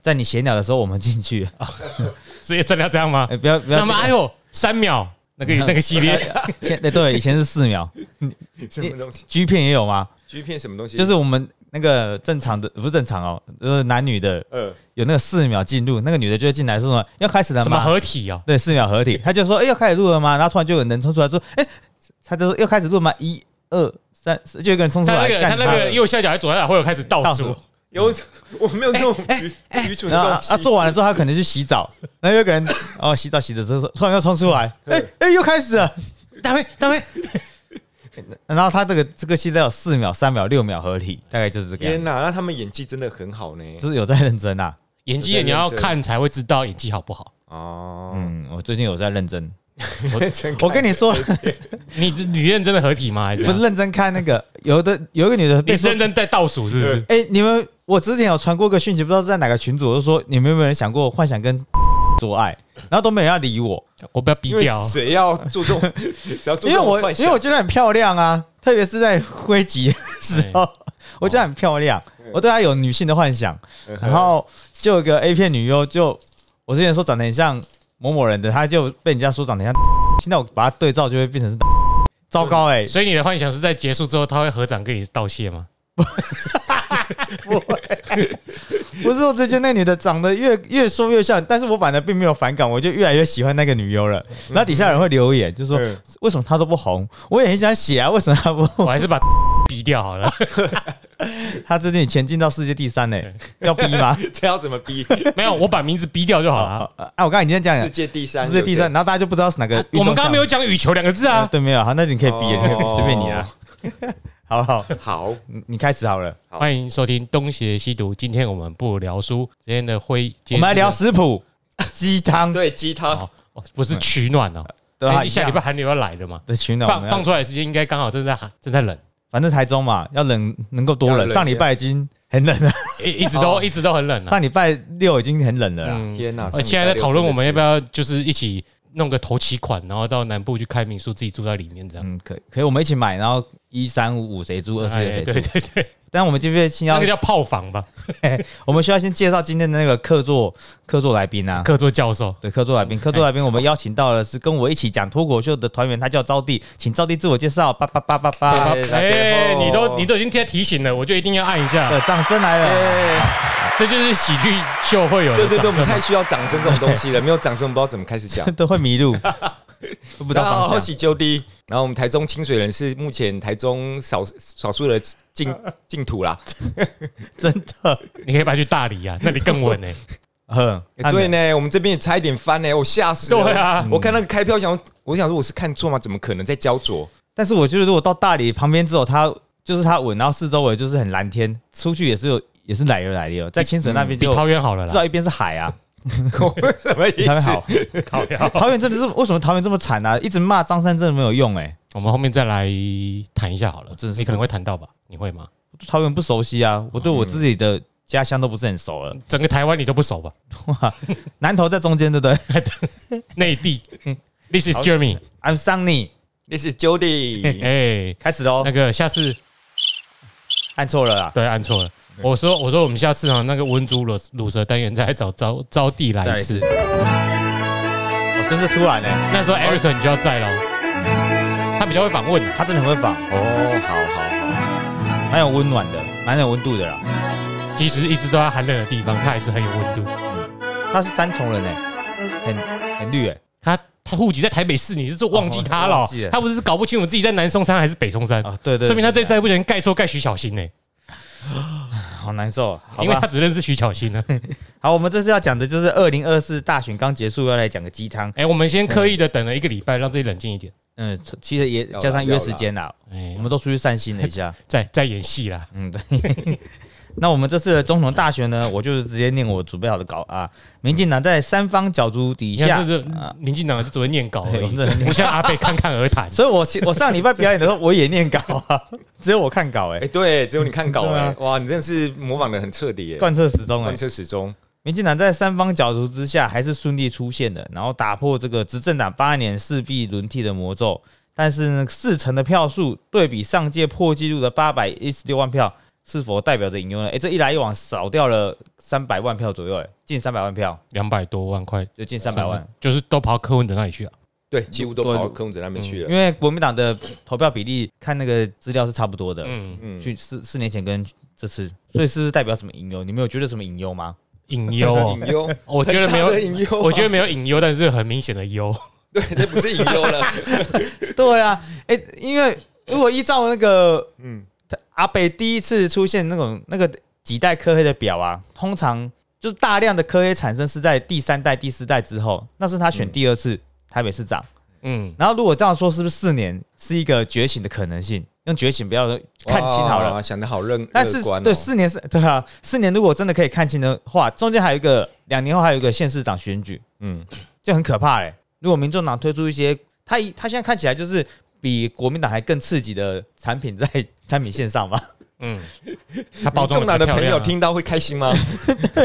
在你闲聊的时候我们进去，所以真的要这样吗？哎，不要不要那么哎呦，三秒那个 那个系列，现对对，以前是四秒什么东西，G 片也有吗？？G 片什么东西？就是我们那个正常的不是正常哦，就是男女的呃，有那个四秒进入，那个女的就会进来说什么要开始了什么吗？合体哦？对，四秒合体，他就说哎要开始录了吗？然后突然就有人冲出来说哎，他就说要开始录吗？一二三，四就有一个人冲出来，他那个他那个右下角还左下角会有开始倒数倒数，有 我没有这种愚愚蠢的然后啊东西。做完了之后，他可能去洗澡，然后有个人哦洗澡洗着之后，突然又冲出来，哎哎又开始了，大飞大飞，然后他这个这个戏都有四秒、三秒、六秒合体，大概就是这个样子，天哪，那他们演技真的很好呢。就是有在认真啊。演技你要看才会知道演技好不好。哦，嗯，我最近有在认真，真我跟你说，你你认真的合体吗？还是不是认真看那个，有的有一个女的你认，真在倒数是不是？哎，你们我之前有传过个讯息，不知道是在哪个群组，就说你们有没有人想过幻想跟 做爱，然后都没人要理我，我不要逼因为掉。谁要做这种，只要因为我幻因为我觉得很漂亮啊，特别是在挥击的时候，我觉得很漂亮，我对她有女性的幻想。然后就有个 A 片女优，就我之前说长得很像某某人的，他就被人家说长得像，现在我把它对照就会变成是，糟糕哎、所以你的幻想是在结束之后他会合掌跟你道谢吗？不会，不是我之前那女的长得越越说越像，但是我反而并没有反感，我就越来越喜欢那个女优了。然后底下人会留言，就说嗯为什么她都不红？我也很想写啊，为什么她不红？我还是把 逼掉好了。她最近前进到世界第三呢、要逼吗？这要怎么逼？没有，我把名字逼掉就好了。哎，啊我刚才已经讲世，界第三，世界第三，然后大家就不知道是哪个。我们刚刚没有讲羽球两个字啊。啊对，没有，好，那你可以逼了，你可以哦随便你啊。好好，好，你你开始好了，好欢迎收听东邪西毒。今天我们不聊书，今天的会我们来聊食谱、鸡汤，对鸡汤哦，哦不是取暖哦。对啊，哎下礼拜寒流要来了嘛，的取暖，我放们要放出来的时间应该刚好正在寒正在冷，反正台中嘛，要冷能够多冷。冷上礼拜已经很冷了，一一直都一直都很冷啊。上礼拜六已经很冷了啦。嗯，天哪！呃现在在讨论我们要不要？要就是一起弄个头期款，然后到南部去开民宿，自己住在里面这样。嗯，可以可以，我们一起买，然后一三五五谁住，二四谁租。对对对，但我们这边先要那个，叫炮房吧，我们需要先介绍今天的那个客座客座来宾啊。客座教授。对，客座来宾，客座来宾，我们邀请到的是跟我一起讲脱口秀的团员，他叫招娣，请招娣自我介绍，叭叭叭叭叭，对哎，你都你都都已经贴提醒了，我就一定要按一下，对，掌声来了。这就是喜剧秀会有的对对对，我们太需要掌声这种东西了，没有掌声，我们不知道怎么开始讲。都会迷路，都 不知道好，方向。我是九 D，然后我们台中清水人是目前台中少少数的净净 土啦。真的，你可以搬去大理啊，那里更稳呢。哼，欸对呢，我们这边也差一点翻呢，我吓死了。对啊我看那个开票想，我想说我是看错吗？怎么可能在焦灼？但是我觉得如果到大理旁边之后，它就是它稳，然后四周围就是很蓝天，出去也是有也是奶油奶油，在清水那边比就桃园好了啦，至少一边是海啊，什么意思？才会好。靠腰。桃园真的是为什么桃园这么惨啊？一直骂张三真的没有用哎、我们后面再来谈一下好了，真的是你可能会谈到吧？你会吗？桃园不熟悉啊，我对我自己的家乡都不是很熟了。整个台湾你都不熟吧？哇 南投在中间，对不对内地，This is Jeremy。？I'm Sunny，This is Jody。哎，开始喽那，个下次按错了啦，对按错了，我说我说我们下次啊那个温猪乳乳蛇单元再来找招招弟来一次再来一次。，哦，真是突然哎、那时候 Eric 你就要在喽，他比较会访问啊。他真的很会访，哦，好好好蛮有温暖的，蛮有温度的啦。即使一直都在寒冷的地方，他还是很有温度。他是三重人哎、很很绿哎、他他户籍在台北市，你是说忘记他了哦哦了？他不是搞不清楚自己在南松山还是北松山，啊，对对，说明他这次还不小心盖错盖徐小新呢，好难受，好因为他。只认识徐巧芯了。好，我们这次要讲的就是二零二四大选刚结束，要来讲个鸡汤。哎，我们先刻意的等了一个礼拜，让自己冷静一点。嗯，其实也加上约时间啦，哎我，们都出去散心了一下。在在演戏啦。嗯，对。那我们这次的总统大选呢，我就是直接念我准备好的稿啊。民进党在三方角逐底下你看，这啊是民进党就只会念稿而已，对我们这不像阿贝侃侃而谈。所以我我上礼拜表演的时候我也念稿啊，只有我看稿哎、哎，对，只有你看稿对啊，哎哇，你真的是模仿的很彻底耶，贯彻始终哎贯。彻始终。民进党在三方角逐之下，还是顺利出现的，然后打破这个执政党八年势必轮替的魔咒。但是呢，四成的票数对比上届破纪录的八百一十六万票，是否代表着隐忧呢？哎、这一来一往少掉了三百万票左右、哎，近三百万票，两百多万块，就近三百万。，就是都跑到柯文哲那里去啊。对，几乎都跑到柯文哲那边去了。因为国民党的投票比例看那个资料是差不多的，嗯，嗯，去四四年前跟这次，所以是不是代表什么隐忧？你们有觉得什么隐忧吗？隐忧哦，隐忧，我觉得没有隐忧啊，我觉得没有隐忧，但是很明显的忧。对，那不是隐忧了。对啊，哎、因为如果依照那个嗯，阿北第一次出现那种那个几代科黑的表啊，通常就是大量的科黑产生是在第三代、第四代之后，那是他选第二次台北市长。嗯，然后如果这样说，是不是四年是一个觉醒的可能性？用觉醒不要看清好了。哇，想的好认但是哦对四年是对啊，四年如果真的可以看清的话，中间还有一个两年后还有一个县市长选举，嗯，就很可怕嘞、如果民众党推出一些，他一他现在看起来就是比国民党还更刺激的产品在产品线上嘛，嗯，他包装民众党的朋友听到会开心吗？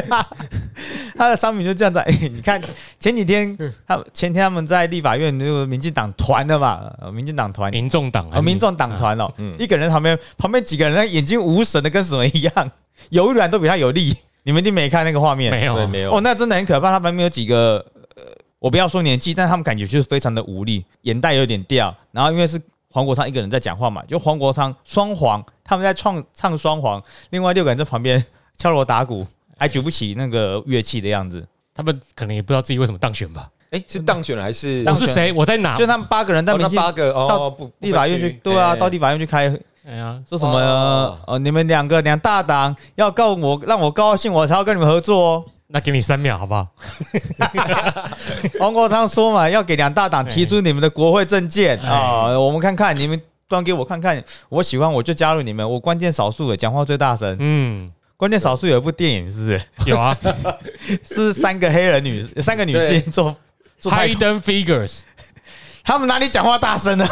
他的商品就这样子。哎、你看前几天他前天他们在立法院那个民进党团的嘛，呃民进党团。民众党民众党团哦，嗯一个人旁边旁边几个人，那眼睛无神的跟什么一样，柔软都比他有力。你们一定没看那个画面，没有对，没有哦，。那真的很可怕。他旁边有几个，呃，我不要说年纪，但他们感觉就是非常的无力，眼袋有点掉。然后因为是黄国昌一个人在讲话嘛，就黄国昌双簧，他们在唱唱双簧，另外六个人在旁边敲锣打鼓，还举不起那个乐器的样子。他们可能也不知道自己为什么当选吧。哎，是当选了还是？我是谁？我在哪？就他们八个人在哦，那民进八个哦，到不不立法院去，对啊，哎到立法院去开，哎呀，说什么哇呃，你们两个两大党要告我，让我高兴，我才要跟你们合作哦。那给你三秒好不好？王国昌说嘛，要给两大党提出你们的国会证件哎。啊，我们看看你们端给我看看，我喜欢我就加入你们，我关键少数的讲话最大声，嗯，关键少数有一部电影是不是？有啊。是三个黑人女，三个女性做做，，Hidden Figures，他们哪里讲话大声呢？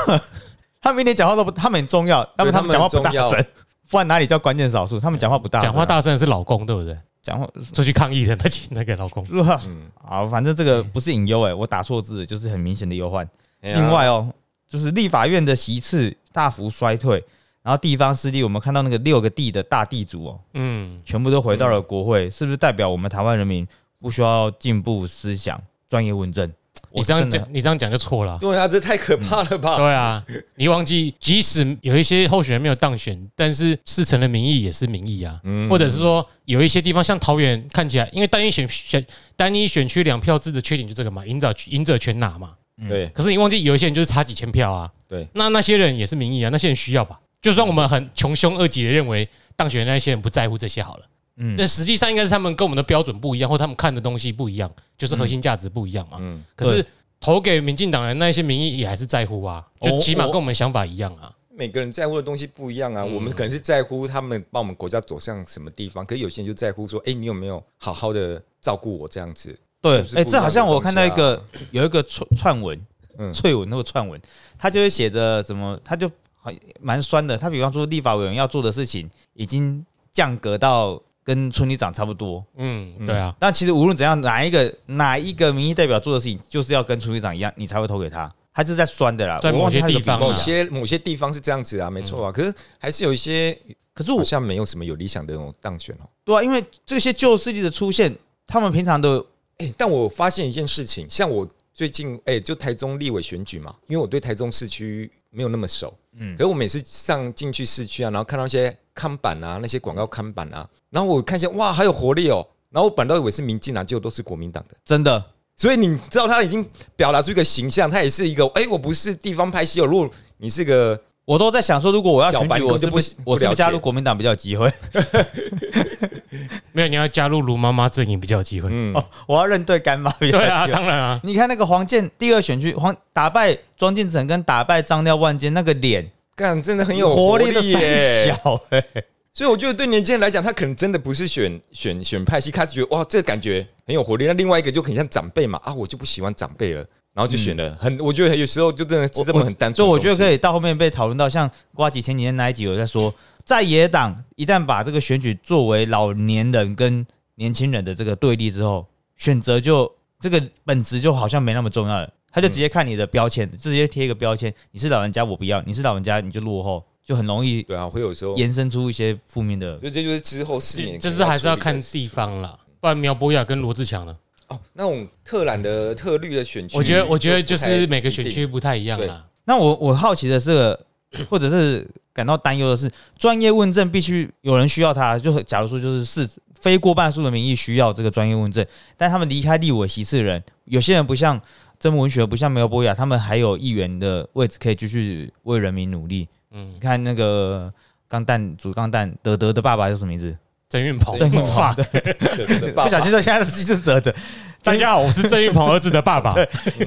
他们一点讲话都不，他们很重要，他们他们讲话不大声，不然哪里叫关键少数？他们讲话不大讲话大声的是老公，对不对？讲话。出去抗议的那几那个老公，嗯，好，反正这个不是隐忧哎，我打错字，就是很明显的忧患。另外哦，就是立法院的席次大幅衰退，然后地方势力，我们看到那个六个地的大地主哦，嗯，全部都回到了国会，是不是代表我们台湾人民不需要进步思想、专业问政？你这样讲，你这样讲就错了。对啊，这太可怕了吧？对啊，你忘记，即使有一些候选人没有当选，但是事成的民意也是民意啊。嗯或者是说，有一些地方像桃园看起来，因为单一选选单一选区两票制的缺点就这个嘛，赢者赢者全拿嘛。对可是你忘记有一些人就是差几千票啊，对，那那些人也是民意啊，那些人需要吧？就算我们很穷凶恶极的认为当选的那些人不在乎这些好了，嗯但实际上应该是他们跟我们的标准不一样，或他们看的东西不一样，就是核心价值不一样嘛。嗯，可是投给民进党的那一些民意也还是在乎啊，就哦起码跟我们想法一样啊。每个人在乎的东西不一样啊。嗯我们可能是在乎他们把我们国家走向什么地方，可是有些人就在乎说，哎，你有没有好好的照顾我这样子？对就，是哎，这好像我看到一东个有一个串串文，嗯翠文那个串文，他就会写着什么，他就好蛮酸的。他比方说立法委员要做的事情，已经降格到跟村里长差不多。嗯，对啊，但其实无论怎样，哪一个哪一个民意代表做的事情，就是要跟村里长一样，你才会投给他。他是在酸的啦，在某些地方啊某些某些地方是这样子啊，没错啊。可是还是有一些可是我好像没有什么有理想的那种当选哦。对啊，因为这些旧势力的出现，他们平常的哎、但我发现一件事情，像我最近哎、就台中立委选举嘛，因为我对台中市区没有那么熟，嗯，可是我每次上进去市区啊，然后看到一些看板啊，那些广告看板啊，然后我看一下，哇，还有活力哦，然后我本来都以为是民进党，结果都是国民党的，真的。所以你知道他已经表达出一个形象，他也是一个，哎、我不是地方派系哦，如果你是个我都在想说，如果我要选小白举，我就不我是不加入国民党比较有机会？没有你要加入卢妈妈阵营比较有机会。嗯，哦，我要认对干妈比较对啊，有机会。当然啊，你看那个黄健第二选区黄打败庄敬诚跟打败张廖万坚那个脸干真的很有活活力耶。小哎、所以我觉得对年轻人来讲，他可能真的不是选选选派系，他觉得哇，这个感觉很有活力。那另外一个就很像长辈嘛，啊，我就不喜欢长辈了，然后就选了很，我觉得有时候就真的是这么很单纯。所以我觉得可以，以到后面被讨论到，像瓜吉前几天那一集有在说，在野党一旦把这个选举作为老年人跟年轻人的这个对立之后，选择就这个本质就好像没那么重要了。他就直接看你的标签，直接贴一个标签，你是老人家我不要，你是老人家你就落后，就很容易对啊，会有时候，延伸出一些负面的。所以这就是之后四年，就是还是要看地方啦，不然苗博雅跟罗志强呢？哦。那种特蓝的特绿的选区，我觉得我觉得就是每个选区不太一样啦。那我我好奇的是，或者是感到担忧的是，专业问证必须有人需要他，就假如说就是是非过半数的民意需要这个专业问证，但他们离开立委席次的人，有些人不像曾文学，不像苗博雅，他们还有议员的位置可以继续为人民努力。嗯你，看那个钢蛋主钢蛋德德的爸爸叫什么名字？郑运鹏，郑运鹏不小心说现在的就是德德。大家好，我是郑运鹏儿子的爸爸。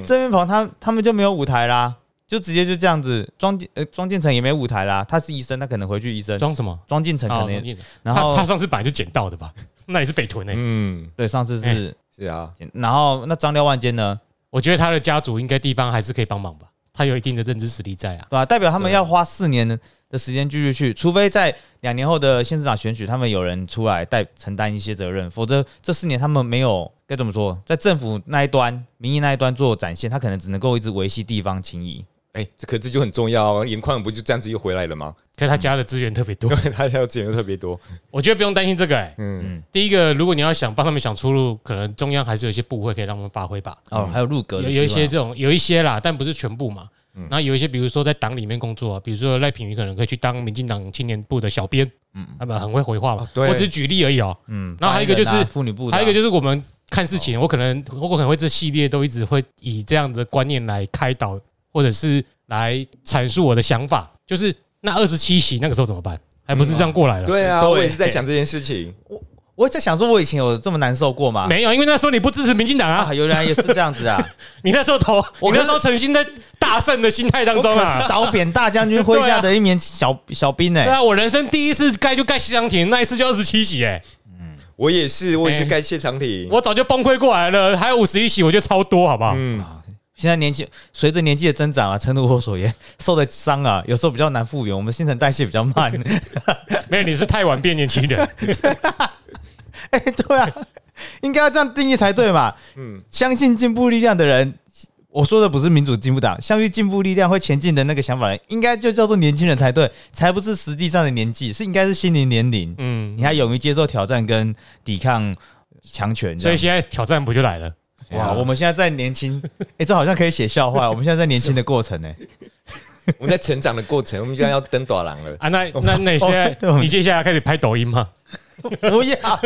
郑云鹏他他们就没有舞台啦，就直接就这样子。庄建呃庄建成也没舞台啦，他是医生，他可能回去医生。装什么？庄建成可啊，能然后他他上次本来就捡到的吧？那也是北屯诶。嗯，对上次是，是啊，然后那张廖万坚呢，我觉得他的家族应该地方还是可以帮忙吧，他有一定的认知实力在啊。对吧、代表他们要花四年的的时间继续去，除非在两年后的县市长选举，他们有人出来代承担一些责任，否则这四年他们没有该怎么说，在政府那一端、民意那一端做展现，他可能只能够一直维系地方情谊。哎，这可这就很重要哦。严宽不就这样子又回来了吗？可是他家的资源特别多因，为 他要资源特别多，我觉得不用担心这个、欸。嗯，第一个，如果你要想帮他们想出路，可能中央还是有一些部会可以让他们发挥吧。哦，还有入阁的有有一些这种，有一些啦，但不是全部嘛。然后有一些，比如说在党里面工作啊，比如说赖品妤可能可以去当民进党青年部的小编，嗯，他们很会回话嘛哦。对我只是举例而已哦。嗯，然后还有一个就是妇女部还有一个就是我们看事情，我可能我可能会这系列都一直会以这样的观念来开导，或者是来阐述我的想法，就是那二十七席那个时候怎么办？还不是这样过来了？对啊，对我也是在想这件事情。我我在想说，我以前有这么难受过吗？没有，因为那时候你不支持民进党啊啊，，原来也是这样子啊！你那时候投，我你那时候诚心在大胜的心态当中啊是。倒扁大将军麾下的一名小 小兵呢、对啊，我人生第一次盖就盖西长亭，那一次就二十七席，哎，我也是，我也是哎盖谢长廷。我早就崩溃过来了，还有五十一席，我觉得超多，好不好？嗯，现在年纪随着年纪的增长啊，诚如我所言，受的伤啊，有时候比较难复原，我们新陈代谢比较慢。没有，你是太晚变年轻人。哎、对啊，应该要这样定义才对嘛。嗯相信进步力量的人，我说的不是民主进步党，相信进步力量会前进的那个想法人，应该就叫做年轻人才对，才不是实际上的年纪，是应该是心灵年龄。嗯你，还勇于接受挑战跟抵抗强权，所以现在挑战不就来了？哇，我们现在在年轻，哎、这好像可以写笑话。我们现在在年轻的过程呢、我们在成长的过程，我们现在要登短廊了。啊，那那那你现在哦你接下来开始拍抖音吗？不要，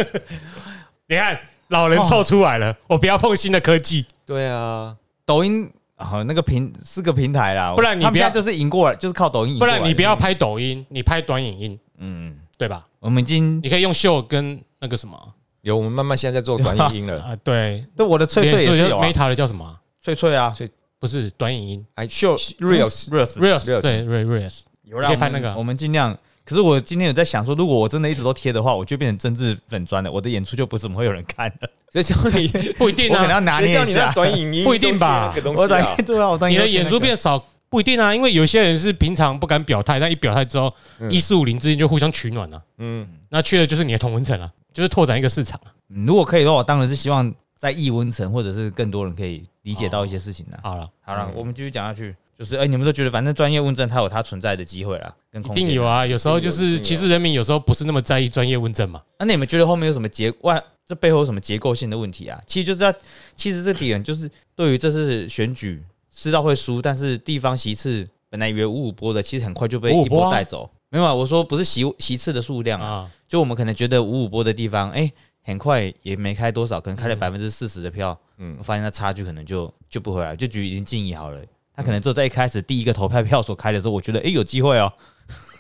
你看老人凑出来了，我不要碰新的科技。对啊，抖音啊，那个平是个平台啦，不然你不要他们现在就是赢过来，就是靠抖音赢不过来的。然你不要拍抖音，你拍短影音，嗯，对吧？我们已经你可以用秀跟那个什么有我们慢慢现在在做短影音了。啊，对，那我的翠翠也有啊，Meta 的叫什么啊？翠翠啊。不是短影音。哎，秀 reels reels Reels，Reels 对 Reels，有啦，你可以拍那个。我们尽量。可是我今天有在想说，如果我真的一直都贴的话，我就变成政治粉砖了，我的演出就不怎么会有人看了。所以叫你，不一定啊，我可能要拿捏一下。短影音 不一定吧。我西啊。当。对啊，我当你的演出变少不一定啊，因为有些人是平常不敢表态，但一表态之后，嗯。一四五零之间就互相取暖了，嗯，那缺的就是你的同文层啊，就是拓展一个市场如果可以的话，我当然是希望在异温层或者是更多人可以理解到一些事情的。好了，好了，嗯我们继续讲下去，就是哎、你们都觉得反正专业问政它有它存在的机会啦，跟一定有。啊，有时候就是其实人民有时候不是那么在意专业问政嘛。那你们觉得后面有什么结外？这背后有什么结构性的问题啊？其实就是要，其实这点就是对于这次选举知道会输，但是地方席次本来以为五五波的，其实很快就被一波带走。没有啊，我说不是席席次的数量啊，啊，就我们可能觉得五五波的地方，哎、很快也没开多少，可能开了嗯百分之四十的票，嗯我发现那差距可能就就不回来，就举林静怡好了，他可能只有在一开始第一个投票票所开的时候，我觉得哎、有机会哦。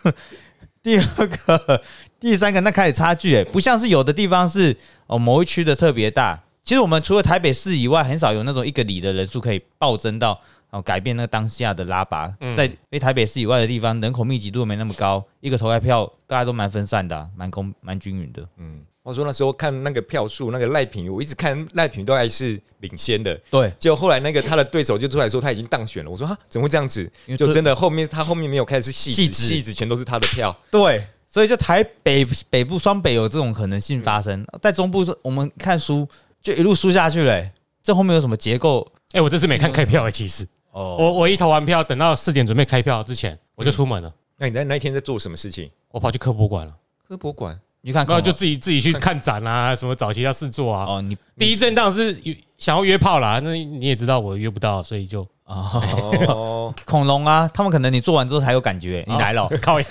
第二个、第三个，那开始差距哎，不像是有的地方是哦某一区的特别大。其实我们除了台北市以外，很少有那种一个里的人数可以暴增到哦改变那个当下的拉拔。嗯在非台北市以外的地方，人口密集度没那么高，一个投开票大家都蛮分散的啊、蛮公蛮均匀的。嗯，我说那时候看那个票数，那个赖品，我一直看赖品都还是领先的，对，结果后来那个他的对手就出来说他已经当选了。我说啊，怎么会这样子就真的后面他后面没有开始是戏戏子子，戏子全都是他的票。对，所以就台北北部双北有这种可能性发生，在中部是我们看书就一路输下去嘞、欸这后面有什么结构？哎，我这次没看开票哎，其实哦，我我一投完票，等到四点准备开票之前，我就出门了。那你在那一天在做什么事情？我跑去科博馆了，科博馆你看，然后就自己自己去看展啊，什么早期要试做啊。哦，你第一阵当然是想要约炮啦，那你也知道我约不到，所以就哦，哦，恐龙啊，他们可能你做完之后才有感觉，你来了，靠腰。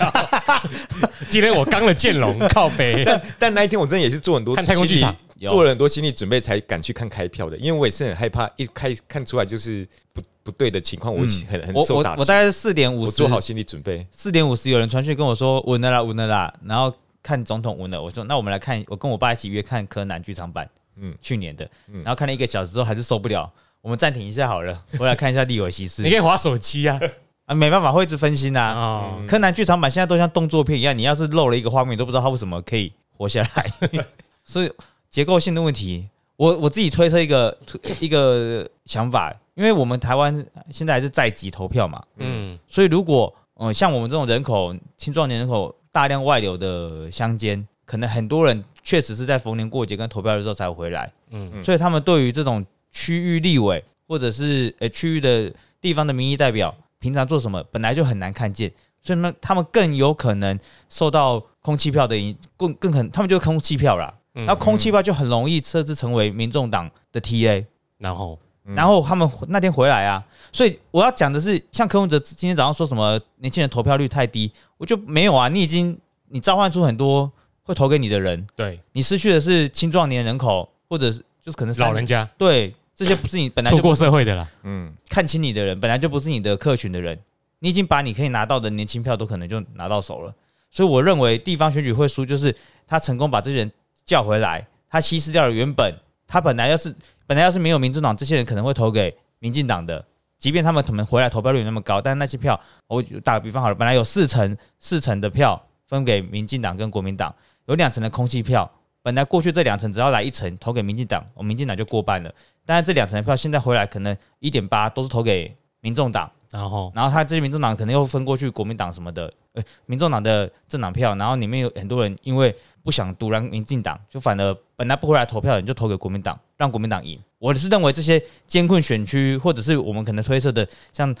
今天我刚了剑龙，靠北。但但那一天我真的也是做很多看太空剧场做了很多心理准备才敢去看开票的，因为我也是很害怕一开看出来就是不不对的情况，我很很我受打击。我我大概是四点五十我做好心理准备，四点五十有人传讯跟我说稳了啦，稳了啦，然后看总统稳了，我说那我们来看，我跟我爸一起约看柯南剧场版，嗯。嗯，去年的，然后看了一个小时之后还是受不了，我们暂停一下好了，我来看一下利伟西斯你可以划手机啊。啊，没办法会一直分心呐、哦，柯南剧场版现在都像动作片一样，你要是漏了一个画面，你都不知道他为什么可以活下来，所以结构性的问题，我我自己推测一个一个想法，因为我们台湾现在还是在籍投票嘛，嗯，所以如果呃像我们这种人口青壮年人口大量外流的乡间，可能很多人确实是在逢年过节跟投票的时候才回来，嗯。所以他们对于这种区域立委或者是呃区域的地方的民意代表，平常做什么本来就很难看见，所以他们他们更有可能受到空气票的影，更更可能他们就是空气票啦。嗯那空气票就很容易设置成为民众党的 TA，然后？然后他们那天回来啊，所以我要讲的是，像柯文哲今天早上说什么年轻人投票率太低，我就没有啊，你已经你召唤出很多会投给你的人，对。你失去的是青壮年人口，或者是就是可能是老人家。对这些不是你 本来就出过社会的啦，嗯，看清你的人，本来就不是你的客群的人，你已经把你可以拿到的年轻票都可能就拿到手了。所以我认为地方选举会输，就是他成功把这些人叫回来，他稀释掉了原本他本来要是本来要是没有民主党，这些人可能会投给民进党的，即便他们可能回来投票率那么高，但是那些票，我打个比方好了，本来有四成四成的票分给民进党跟国民党，有两成的空气票，本来过去这两层只要来一层投给民进党，我民进党就过半了。但是这两层的票现在回来可能一点八都是投给民众党，然后然后他这些民众党可能又分过去国民党什么的，呃，民众党的政党票，然后里面有很多人因为不想独揽民进党，就反而本来不回来投票的人就投给国民党，让国民党赢。我是认为这些艰困选区，或者是我们可能推测的像。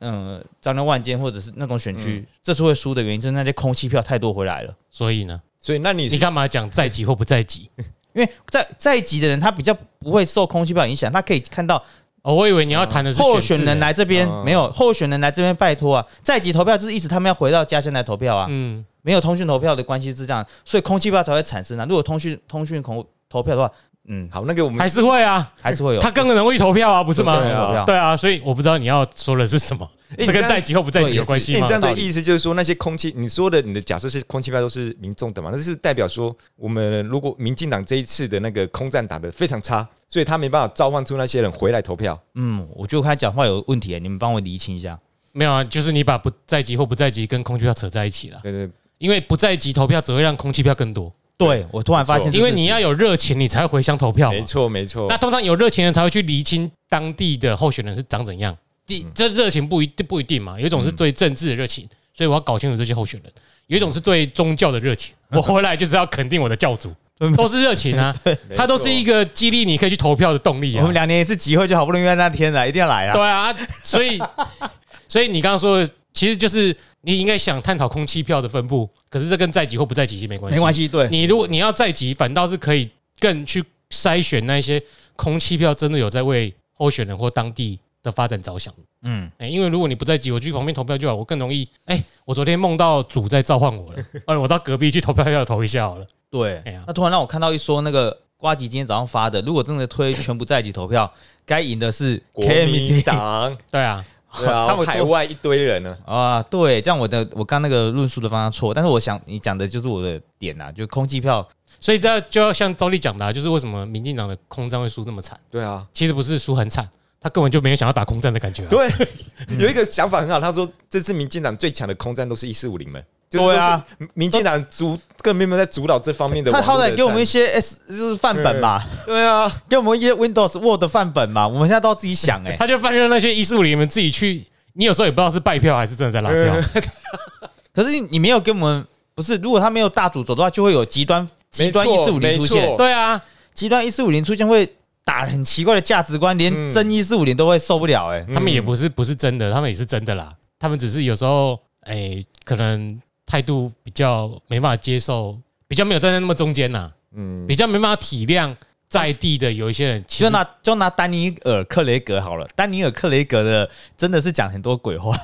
嗯，张良万间或者是那种选区，这次会输的原因，就是那些空气票太多回来了。所以呢，所以那你你干嘛讲在籍或不在籍？因为在在籍的人，他比较不会受空气票影响，他可以看到哦，我以为你要谈的是候选人来这边嗯没有，候选人来这边拜托啊，在籍投票就是意思他们要回到家乡来投票啊，嗯，没有通讯投票的关系是这样，所以空气票才会产生啊。如果通讯通讯投投票的话，嗯，好，那个我们还是会啊，还是会有。他更能会投票啊，不是吗？对啊。对啊，所以我不知道你要说的是什么，这跟在籍或不在籍有关系吗欸你这？样的意思就是说，那些空气，你说的你的假设是空气票都是民众的嘛？那是代表说，我们如果民进党这一次的那个空战打得非常差，所以他没办法召唤出那些人回来投票。嗯，我觉得他讲话有问题，你们帮我厘清一下。没有啊，就是你把不在籍或不在籍跟空气票扯在一起了，对对，因为不在籍投票只会让空气票更多，对我突然发现，因为你要有热情，你才会回乡投票嘛没。错没错那。通常有热情的人才会去厘清当地的候选人是长怎样。第这热情不一定不一定嘛，有一种是对政治的热情，所以我要搞清楚这些候选人；有一种是对宗教的热情，我回来就是要肯定我的教主，都是热情啊，它都是一个激励你可以去投票的动力啊。我们。两年一次集会，就好不容易在那天了，一定要来啊。对啊，所以 所以你刚刚说的，其实就是你应该想探讨空气票的分布，可是这跟在籍或不在籍其实没关系，没关系，对，你如果你要在籍，反倒是可以更去筛选那些空气票真的有在为候选人或当地的发展着想。嗯，哎、因为如果你不在籍，我去旁边投票就好，我更容易。哎、我昨天梦到主在召唤我了，哎，我到隔壁去投票要投一下好了。对哎呀。那突然让我看到一说那个瓜吉今天早上发的，如果真的推全部在籍投票，该赢的是国民党，对啊，对啊，他们海外一堆人呢。啊，对，这样我的我刚那个论述的方向错，但是我想你讲的就是我的点呐、就空气票，所以这就要像赵丽讲的、啊，就是为什么民进党的空战会输这么惨？对啊，其实不是输很惨，他根本就没有想要打空战的感觉、啊。对，有一个想法很好，他说这次民进党最强的空战都是一四五零们，就是对啊，民进党主根本没有在主导这方面的他。好歹给我们一些 S 就是范本嘛，对。啊，给我们一些 Windows Word 范本嘛，我们现在都要自己想哎、他就放任那些一四五零们自己去，你有时候也不知道是败票还是真的在拉票。可是你没有给我们，不是，如果他没有大主轴的话，就会有极端极端一四五零出现，对啊，极端一四五零出现会打很奇怪的价值观，连嗯真一四五零都会受不了哎、他们也不是不是真的，他们也是真的啦。他们只是有时候，哎，可能态度比较没办法接受，比较没有站在那么中间呐，嗯，比较没办法体谅在地的有一些人，就拿就拿丹尼尔·克雷格好了，丹尼尔·克雷格的真的是讲很多鬼话。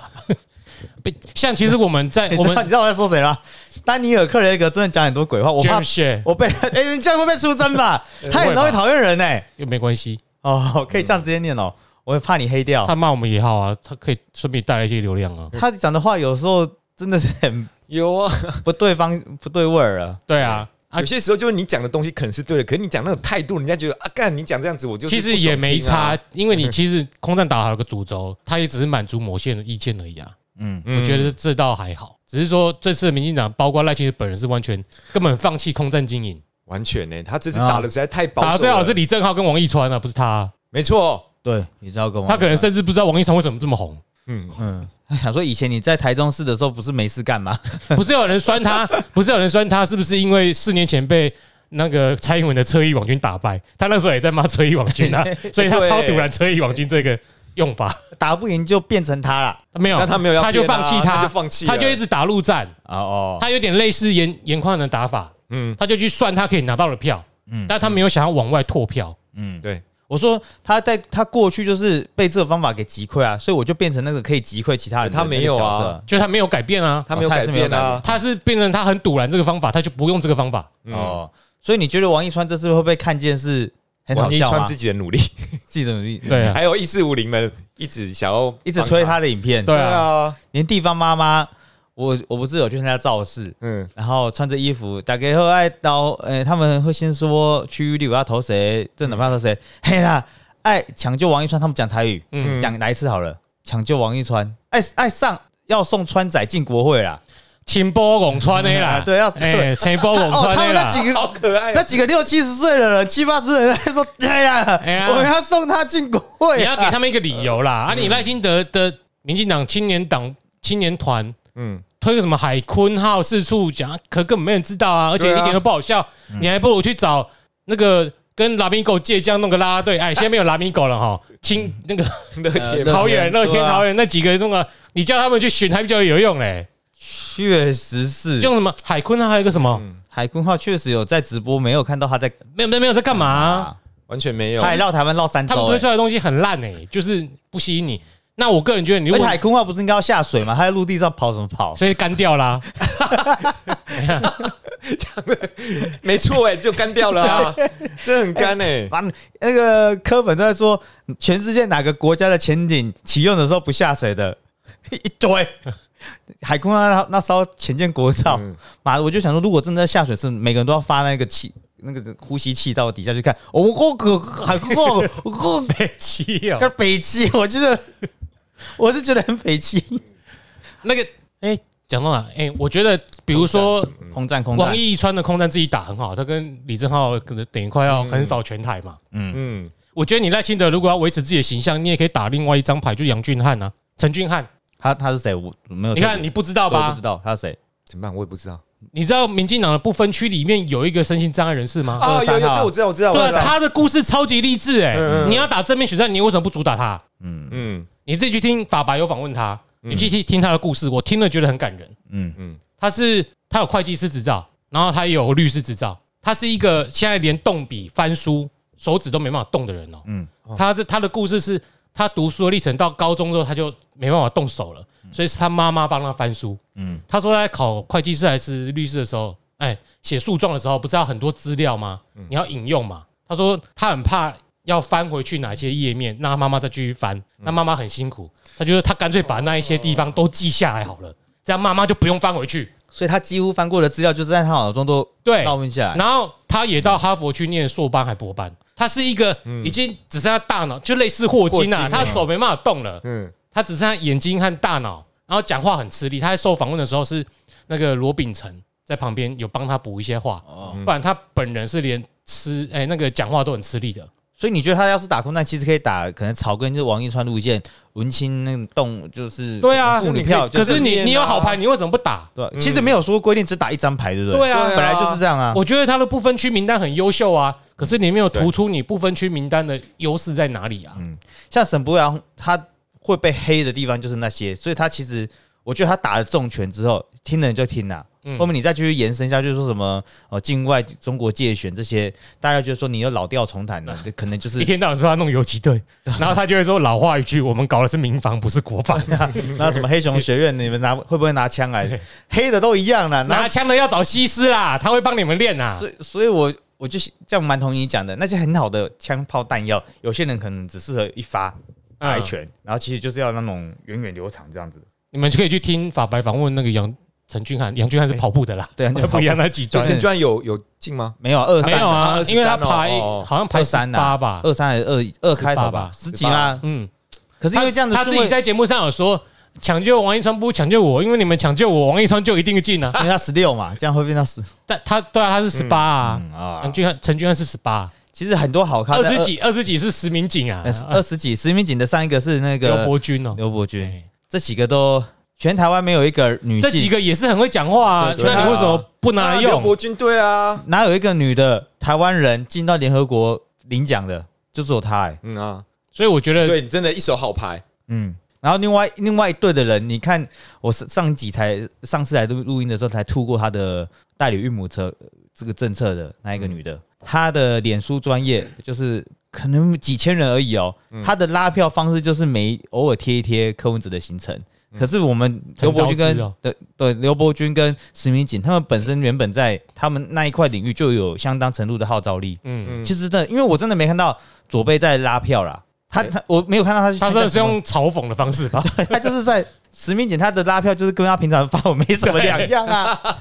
被像其实我们在 我们知你知道我在说谁吗？丹尼尔·克雷格真的讲很多鬼话，我怕我被 哎、你这样会被出征吧？他很容易讨厌人呢、又没关系，哦，可以这样直接念哦，我会怕你黑掉。他骂我们也好啊，他可以顺便带来一些流量啊。他讲的话有时候真的是很有啊，不对方不对味儿啊。对啊，啊有些时候就是你讲的东西可能是对的，可是你讲那种态度，人家觉得啊，干你讲这样子，我就其实也没差因为你其实空战打好了个主轴，他也只是满足某些人的意见而已啊。嗯，嗯我觉得这倒还好，只是说这次的民进党，包括赖清德本人是完全根本放弃空战经营，完全呢，他这次打的实在太保守了，打的最好是李正浩跟王一川啊，不是他。啊，没错，对，你知道跟我他可能甚至不知道王一川为什么这么红。嗯，嗯，他想说以前你在台中市的时候不是没事干吗？不是有人酸他，不是有人酸他，是不是因为四年前被那个蔡英文的车衣网军打败？他那时候也在骂车衣网军啊，所以他超堵拦车衣网军这个用法。打不赢就变成他了。没有，那他没有要他就放弃他就放弃他就一直打陆战，哦哦，他有点类似严严宽的打法，嗯，他就去算他可以拿到的票，嗯。但他没有想要往外拓票。嗯，对，我说他在他过去就是被这个方法给击溃啊，所以我就变成那个可以击溃其他人的他没有啊。就是他没有改变啊，他没有改变啊，他是变成他很堵拦这个方法，他就不用这个方法。嗯哦，所以你觉得王一川这次会不会看见是很好王一笑自己的努力，自己的努力，对啊，还有一四五零们一直想要一直推他的影片，对对啊，啊，连地方妈妈，我我不是有去参加造势，嗯，然后穿着衣服，大概后爱到，呃，他们会先说区域里我要投谁，政党票投谁，嘿啦，爱抢救王一川，他们讲台语，嗯，讲来一次好了，抢救王一川，爱爱上要送川仔进国会啦，清波拱川的啦，啊 对要 哎，对。清波拱哦，川的啦。他们那几，个好可爱啊，那几个六七十岁的人，七八十人在说，对呀哎，呀。我们要送他进国会啊，你要给他们一个理由啦。啊，你赖清德的民进党青年党青年团嗯，推个什么海坤号四处讲，可根本没人知道啊，而且一点都不好笑。你还不如去找那个跟拉米狗借将弄个拉拉队。哎，现在没有拉米狗了哈，青那个乐天呃桃园、乐天、桃园那几个那个，你叫他们去选还比较有用嘞。确实是，就什么海坤啊，还有一个什么，海坤号确实有在直播，没有看到他在没有没有没有在干嘛啊？完全没有他，还绕台湾绕三周、他们推欸，出来的东西很烂哎，就是不吸引你。那我个人觉得，你海坤号不是应该要下水吗？他在陆地上跑什么跑？所以干掉啦，没错，哎，就干掉了啊，真的很干哎，把那个科本都在说，全世界哪个国家的潜艇启用的时候不下水的，一堆。海空那那艘潜舰国造，嗯妈的，我就想说，如果真的在下水，是每个人都要发那个气，那个呼吸器到底下去看。哦我我可海空号，我北七哦，跟北气，我觉得我是觉得很北气。那个哎，讲到哪？哎，我觉得比如说空战空战王，一川的空战自己打很好，他跟李正浩可能等于快要横扫全台嘛。嗯嗯，我觉得你赖清德如果要维持自己的形象，你也可以打另外一张牌，就杨俊汉啊，陈俊汉。他他是谁？我没有。你看你不知道吧我不知？道他是谁。怎么办？我也不知道你知道民进党的不分区里面有一个身心障碍人士吗？啊，有有这我知道，我知道，对啊，我知道，他的故事超级励志哎、你要打正面选战，你为什么不主打他？嗯嗯你自己去听法白有访问他，你去听听他的故事，我听了觉得很感人。嗯嗯他是他有会计师执照，然后他也有律师执照，他是一个现在连动笔翻书手指都没办法动的人哦。嗯他这他的故事是他读书的历程，到高中之后他就没办法动手了，所以是他妈妈帮他翻书。嗯他说他在考会计师还是律师的时候，哎，写诉状的时候不是要很多资料吗？你要引用嘛。他说他很怕要翻回去哪些页面，让他妈妈再继续翻，那妈妈很辛苦。他觉得他干脆把那一些地方都记下来好了，这样妈妈就不用翻回去。所以他几乎翻过的资料，就是在他脑中都对，烙印下来。然后他也到哈佛去念硕班还博班，他是一个已经只剩下大脑，就类似霍金啊，他手没办法动了，嗯他只剩下眼睛和大脑，然后讲话很吃力。他在受访问的时候是那个罗秉成在旁边有帮他补一些话，哦，不然他本人是连吃哎那个讲话都很吃力的。所以你觉得他要是打空战，其实可以打可能草根就是王一川路线，文青那种动就是对啊妇女票可是你你有好牌，你为什么不打？对，其实没有说规定只打一张牌，对不对？对啊对啊本来就是这样啊。我觉得他的不分区名单很优秀啊，可是你没有突出你不分区名单的优势在哪里啊？嗯像沈博阳，他会被黑的地方就是那些，所以他其实我觉得他打了重拳之后，听的人就听啦。嗯后面你再继续延伸下去，说什么哦境外中国界选这些，大家觉得说你又老调重弹了，这 可能就是一天到晚说他弄游击队，然后他就会说老话一句，我们搞的是民防，不是国防。那什么黑熊学院，你们拿会不会拿枪来？黑的都一样啦，拿拿枪的要找西施啦，他会帮你们练啊。所以，所以我我就这样蛮同意你讲的，那些很好的枪炮弹药，有些人可能只适合一发打一拳，然后其实就是要那种源远流长这样子。你们就可以去听法白访问那个杨陈俊翰，杨俊翰是跑步的啦，对，那 不一样，那几所段陈俊翰有有进吗？没有二三没有啊，因为他哦排哦好像排三呐八吧，二三还是二二开头吧吧，十几啊。嗯，可是因为这样子他他自己，在节目上有说，抢救王一川不抢救我，因为你们抢救我，王一川就一定进啊。因为他十六嘛，这样会变到十 但他对啊，他是十八啊，嗯啊。杨。俊翰陈俊翰是十八，其实很多好看的二十几二十几是石民警啊。呃，二十几，石民警的上一个是那个刘个伯君哦，刘伯君，哎。这几个都全台湾没有一个女这几性，个也是很会讲话啊，那你为什么不拿来用？啊刘伯军对啊，哪有一个女的台湾人进到联合国领奖的，就只有她哎。嗯啊，所以我觉得对你真的一手好牌，嗯，然后另外另外一队的人，你看我上上集才上次来录录音的时候才吐过他的代理孕母车呃这个政策的那一个女的，她的脸书专业就是可能几千人而已哦，她的拉票方式就是每偶尔贴一贴柯文哲的行程。可是我们刘伯君跟对对刘伯君跟石明锦，他们本身原本在他们那一块领域就有相当程度的号召力。嗯，嗯，其实真的，因为我真的没看到左贝在拉票啦，他他我没有看到他去他参加什么这是用嘲讽的方式吧？对他就是在实名检，他的拉票就是跟他平常发文没什么两样啊。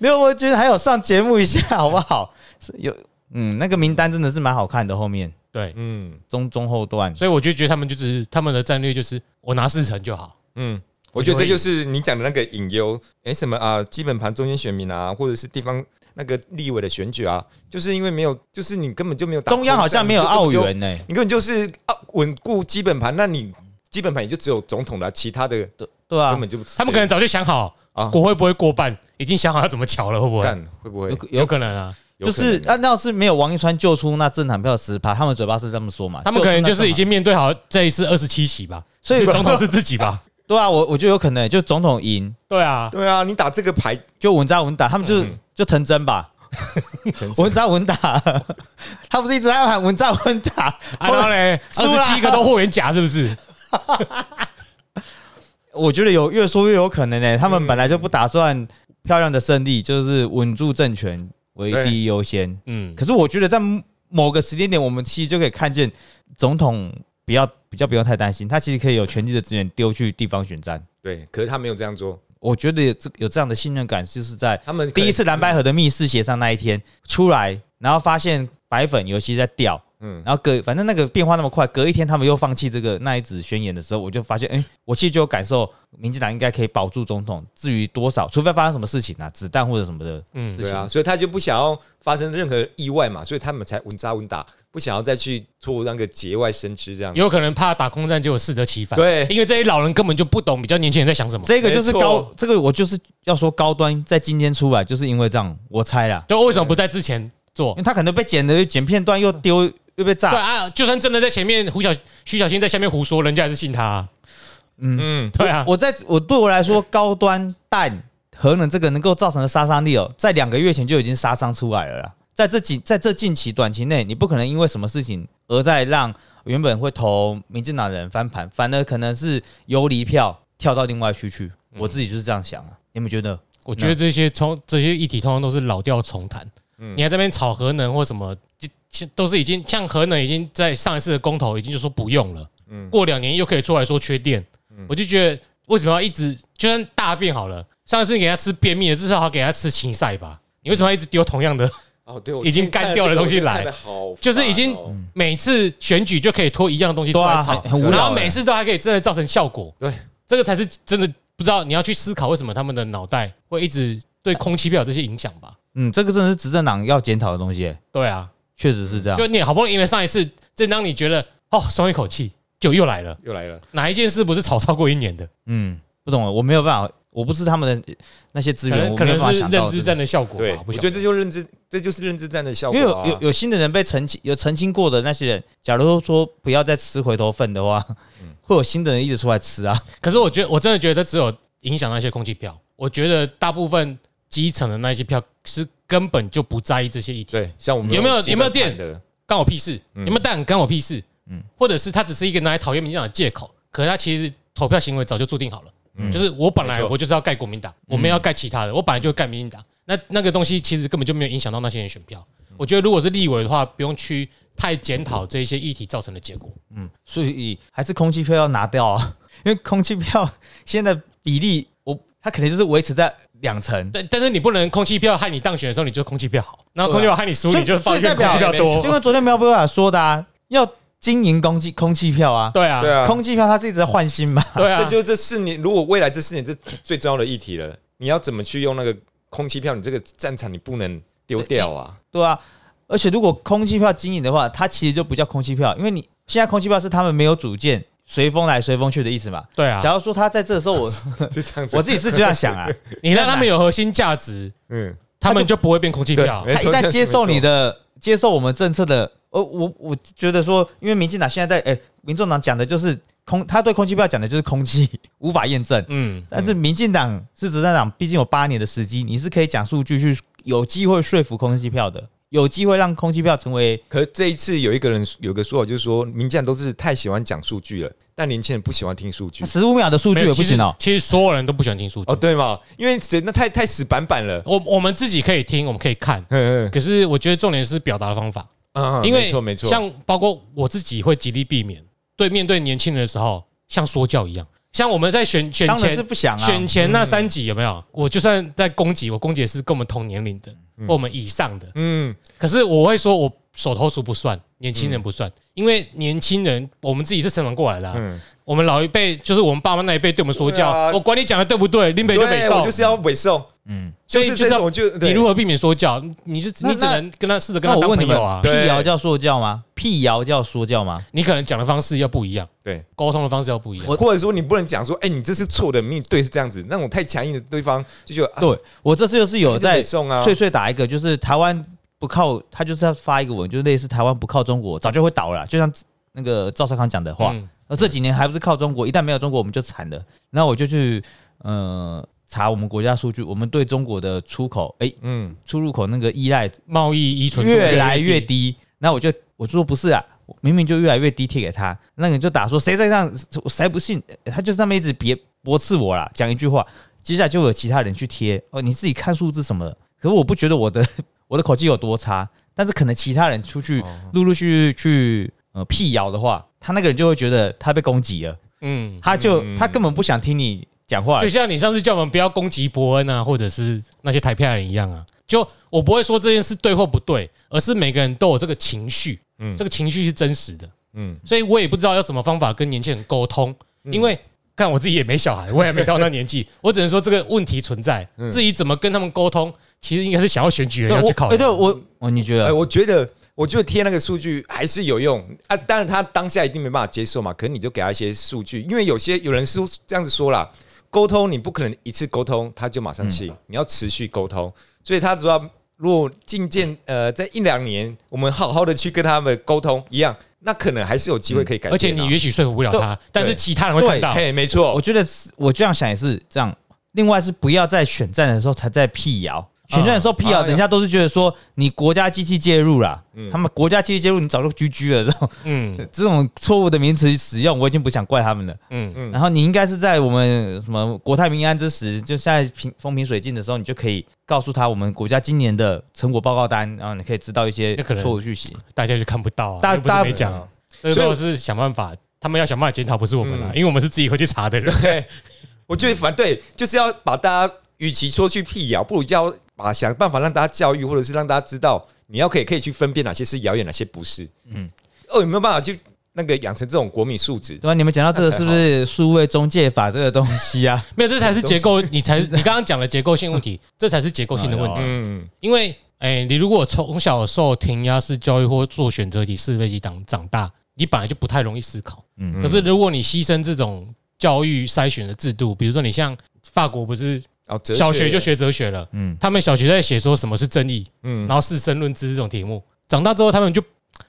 刘伯君还有上节目一下，好不好？是有嗯，那个名单真的是蛮好看的，后面对，嗯中中后段，所以我就觉得他们就是他们的战略就是我拿四成就好。嗯，我觉得这就是你讲的那个隐忧，哎，什么啊，基本盘中间选民啊，或者是地方那个立委的选举啊，就是因为没有，就是你根本就没有打中央好像没有澳元。元呢、你根本就是啊稳固基本盘，那你基本盘也就只有总统了，其他的对啊。根，本就他们可能早就想好啊。国会不会过半，已经想好要怎么瞧了，会不会？但会不会？有有可能啊，就是按照是没有王一川救出那政党票十趴，他们嘴巴是这么说嘛，他们可能就是已经面对好这一次二十七席吧，所以所以总统是自己吧？那对啊，我我觉得有可能就总统赢。对啊，对啊，你打这个牌，就稳扎稳打，他们就是、嗯。就成真吧，稳扎稳打，他不是一直在喊稳扎稳打，啊然后嘞，输了二十七个都霍元甲是不是？我觉得有越说越有可能呢、他们本来就不打算漂亮的胜利，就是稳住政权为第一优先。嗯，可是我觉得在某个时间点，我们其实就可以看见总统不要比较不用太担心，他其实可以有全力的资源丢去地方选战。对，可是他没有这样做，我觉得有这有这样的信任感，就是在他们第一次蓝白河的密室协商那一天出来，然后发现白粉尤其在掉，嗯，然后隔反正那个变化那么快，隔一天他们又放弃这个那一纸宣言的时候，我就发现，哎、我其实就有感受，民进党应该可以保住总统。至于多少，除非发生什么事情啊，子弹或者什么的，嗯对啊，所以他就不想要发生任何意外嘛，所以他们才稳扎稳打，不想要再去做那个节外生枝这样。有可能怕打空战，就有适得其反。对因为这些老人根本就不懂比较年轻人在想什么。这个就是高，这个我就是要说高端在今天出来，就是因为这样，我猜啦，就为什么不在之前做因？为他可能被剪的剪片段又丢又被对炸，啊，就算真的在前面胡小徐小新在下面胡说，人家还是信他啊。嗯，对啊，我在我对我来说，高端氮核能这个能够造成的杀伤力哦，在两个月前就已经杀伤出来了啦。在这近在这近期短期内，你不可能因为什么事情而在让原本会投民进党的人翻盘，反而可能是游离票跳到另外区去。我自己就是这样想啊，你们觉得？我觉得这些从这些议题通常都是老调重弹。嗯你还在那边炒核能或什么，就就都是已经像核能已经在上一次的公投已经就说不用了，嗯过两年又可以出来说缺电，我就觉得为什么要一直就算大便好了，上一次给他吃便秘的，至少要给他吃芹菜吧？你为什么要一直丢同样的？哦，对，已经干掉的东西来就是已经每次选举就可以拖一样东西出来炒，然后每次都还可以真的造成效果。对，这个才是真的不知道你要去思考为什么他们的脑袋会一直对空气票有这些影响吧？嗯，这个真的是执政党要检讨的东西、欸，对啊，确实是这样就。你好不容易赢了上一次，正当你觉得哦松一口气，就又来了。又来了，哪一件事不是炒超过一年的？嗯，不懂了，我没有办法，我不是他们的那些资源，可能可我没有办法能是认知想到这个战的效果对吧，，不晓得。我觉得这就认知，这就是认知战的效果啊。因为有有有新的人被澄清，有澄清过的那些人，假如说不要再吃回头粪的话，会有新的人一直出来吃啊。可是我觉得我真的觉得只有影响那些空气票。我觉得大部分基层的那些票是根本就不在意这些议题，对，像我们有没有基有没有电本盘的？干我屁事，有没有蛋干我屁事，嗯，或者是他只是一个拿来讨厌民进党的借口，可是他其实投票行为早就注定好了。就是我本来我就是要盖国民党，我没有要盖其他的，我本来就会盖民进党。那那个东西其实根本就没有影响到那些人选票。我觉得如果是立委的话，不用去太检讨这一些议题造成的结果。嗯所以还是空气票要拿掉啊，因为空气票现在比例，我它肯定就是维持在两层。但但是你不能空气票害你当选的时候，你就空气票好，然后空气票害你输，你就抱怨空气票多。跟昨天苗博雅说的啊，要经营空气空气票啊，对啊，对啊，空气票它是一直在换新嘛。对啊，这就这四年，如果未来这四年这最重要的议题了，你要怎么去用那个空气票？你这个战场你不能丢掉啊！对啊，而且如果空气票经营的话，它其实就不叫空气票，因为你现在空气票是他们没有主见，随风来随风去的意思嘛。对啊，假如说他在这个时候我，就这样子，我自己是这样想啊，你让他们有核心价值，嗯，他们就不会变空气票。他一旦接受你的接受我们政策的，呃，我我觉得说，因为民进党现在在，哎、民众党讲的就是空，他对空气票讲的就是空气 无法验证，嗯，但是民进党是执政党，毕竟有八年的时机，你是可以讲数据去有机会说服空气票的，有机会让空气票成为可是这一次有一个人有个说法，就是说民进党都是太喜欢讲数据了，但年轻人不喜欢听数据。十五秒的数据也不行哦。其实其实所有人都不喜欢听数据哦，。对嘛？因为谁那太太死板板了。我我们自己可以听，我们可以看，嗯嗯可是我觉得重点是表达的方法，嗯，因为没错没错，像包括我自己会极力避免对面对年轻人的时候像说教一样，像我们在选选当然是前不想啊，选前那三集有没有？我就算在攻击，我攻击的是跟我们同年龄的或我们以上的，嗯可是我会说我手头熟不算，年轻人不算，因为年轻人我们自己是成长过来的啊，嗯，我们老一辈就是我们爸妈那一辈对我们说教啊，我管你讲的对不对，林北就北，送就，是要尾送，嗯，就是所以就是我就你如何避免说教？你是你只能跟他试着跟他朋友啊，辟对。谣叫说教吗？辟谣叫说教吗？你可能讲的方式要不一样，对，沟通的方式要不一样。或者说你不能讲说，哎，你这是错的，你对是这样子，那种太强硬的对方就觉得啊。对我这次就是有在北送啊，脆脆打一个，就是台湾不靠，他就是要发一个文，就是类似台湾不靠中国，早就会倒了，就像那个赵少康讲的话。嗯而这几年还不是靠中国，一旦没有中国，我们就惨了。然后我就去呃查我们国家数据，我们对中国的出口，哎、嗯，出入口那个依赖贸易依存度越来越低，那我就我就说不是啊，明明就越来越低贴给他，那你就打说谁在这样，我谁不信？他就是那么一直别驳斥我啦，讲一句话，接下来就有其他人去贴哦，你自己看数字什么的。可是我不觉得我的我的口气有多差，但是可能其他人出去陆陆续续去呃辟谣的话，他那个人就会觉得他被攻击了，嗯，他就嗯。他根本不想听你讲话。就。像你上次叫我们不要攻击伯恩啊，或者是那些台片人一样啊。就我不会说这件事对或不对，而是每个人都有这个情绪，嗯。这个情绪是真实的，嗯。所以我也不知道要怎么方法跟年轻人沟通，因为看我自己也没小孩，我也没到那年纪，我只能说这个问题存在，嗯。至于怎么跟他们沟通，其实应该是想要选举人要去考哎，对量。我哦，你觉哎，得？我觉得，我觉得贴那个数据还是有用啊。当然，他当下一定没办法接受嘛。可能你就给他一些数据，因为有些有人是这样子说啦，沟通你不可能一次沟通他就马上气，你要持续沟通。所以他主要如果进谏呃，在一两年，我们好好的去跟他们沟通一样，那可能还是有机会可以改变啊。而且你也许说服不了他，但是其他人会看到。嘿，没错我，觉得我这样想也是这样。另外是不要在选战的时候才在辟谣，选战的时候辟谣，啊人家都是觉得说你国家机器介入啦，嗯他们国家机器介入，你早就居居了。这种嗯 这种错误的名词使用，我已经不想怪他们了。嗯，嗯然后你应该是在我们什么国泰民安之时，就现在平风平水静的时候，你就可以告诉他我们国家今年的成果报告单，然后你可以知道一些可能错误讯息。大家就看不到啊，又不是大大没讲，所以所以说是想办法，他们要想办法检讨，不是我们啦，嗯因为我们是自己会去查的人。对，我觉得反对就是要把大家，与其说去辟谣，不如要把想办法让大家教育，或者是让大家知道，你要可以可以去分辨哪些是谣言，哪些不是。嗯嗯，哦，有没有办法去那个养成这种国民素质？对吧？你们讲到这个是不是数位中介法这个东西啊？没有，这才是结构，你才你刚刚讲的结构性问题，这才是结构性的问题。嗯，因为，哎，你如果从小受填鸭式教育或做选择题、是非题长长大，你本来就不太容易思考。嗯可是如果你牺牲这种教育筛选的制度，比如说你像法国不是哦，哲小学就，学哲学了，嗯，他们小学在写说什么是正义，嗯。然后是申论知这种题目，长大之后他们就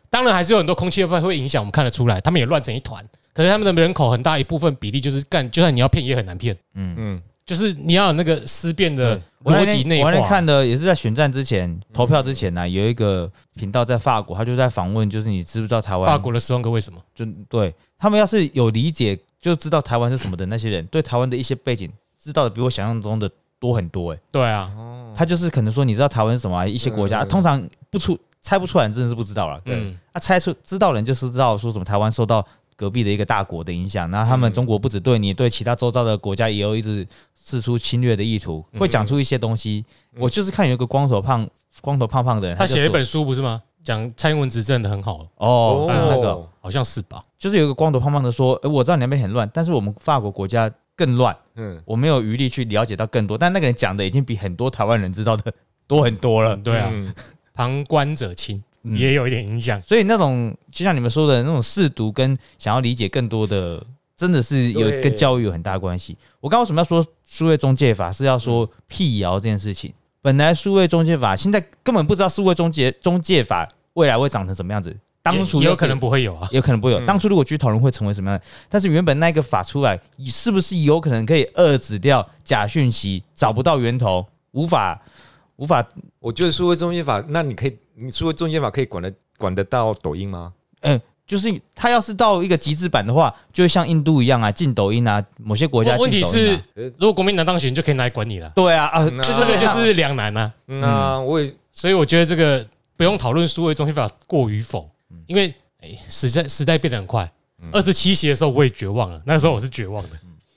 当然还是有很多空气会会影响，我们看得出来，他们也乱成一团。可是他们的人口很大一部分比例就是干，就算你要骗也很难骗。嗯。嗯，就是你要有那个思辨的逻辑内化。我那天。看的也是在选战之前投票之前呢、有一个频道在法国，他就在访问，就是你知不知道台湾法国的十万个为什么？就对。他们要是有理解，就知道台湾是什么的那些人，对台湾的一些背景知道的比我想象中的多很多、欸。对啊，他就是可能说你知道台湾是什么、啊，一些国家、嗯通常不出猜不出来，真的是不知道了。嗯，啊，猜出知道人就是知道说什么台湾受到隔壁的一个大国的影响，然后他们中国不止对你，对其他周遭的国家也有一直试出侵略的意图，会讲出一些东西。我就是看有一个光头胖、光头胖胖的人，他写了一本书不是吗？讲蔡英文执政的很好，哦，就是那个，好像是吧？就是有一个光头胖胖的说，呃我知道你那边很乱，但是我们法国国家更乱，嗯，我没有余力去了解到更多。但那个人讲的已经比很多台湾人知道的多很多了嗯，。对啊，嗯旁观者清嗯也有一点影响。所以那种就像你们说的那种试读跟想要理解更多的，真的是有跟教育有很大关系。我刚刚为什么要说数位中介法是要说辟谣这件事情？本来数位中介法现在根本不知道数位中介中介法未来会长成什么样子。当初也有可能不会有啊。有可能不会有。嗯当初如果去讨论会成为什么样的，但是原本那个法出来，是不是有可能可以遏制掉假讯息，找不到源头，无法无法我觉得数位中介法，那你可以，你数位中介法可以管得管得到抖音吗？嗯，就是他要是到一个极致版的话，就会像印度一样啊，禁抖音啊，某些国家问题是，如果国民党当选，就可以拿来管你了。对啊啊，嗯啊这这个就是两难啊。那我也所以我觉得这个不用讨论数位中心法过与否，嗯因为哎时代时代变得很快。二十七期的时候我也绝望了，那时候我是绝望的。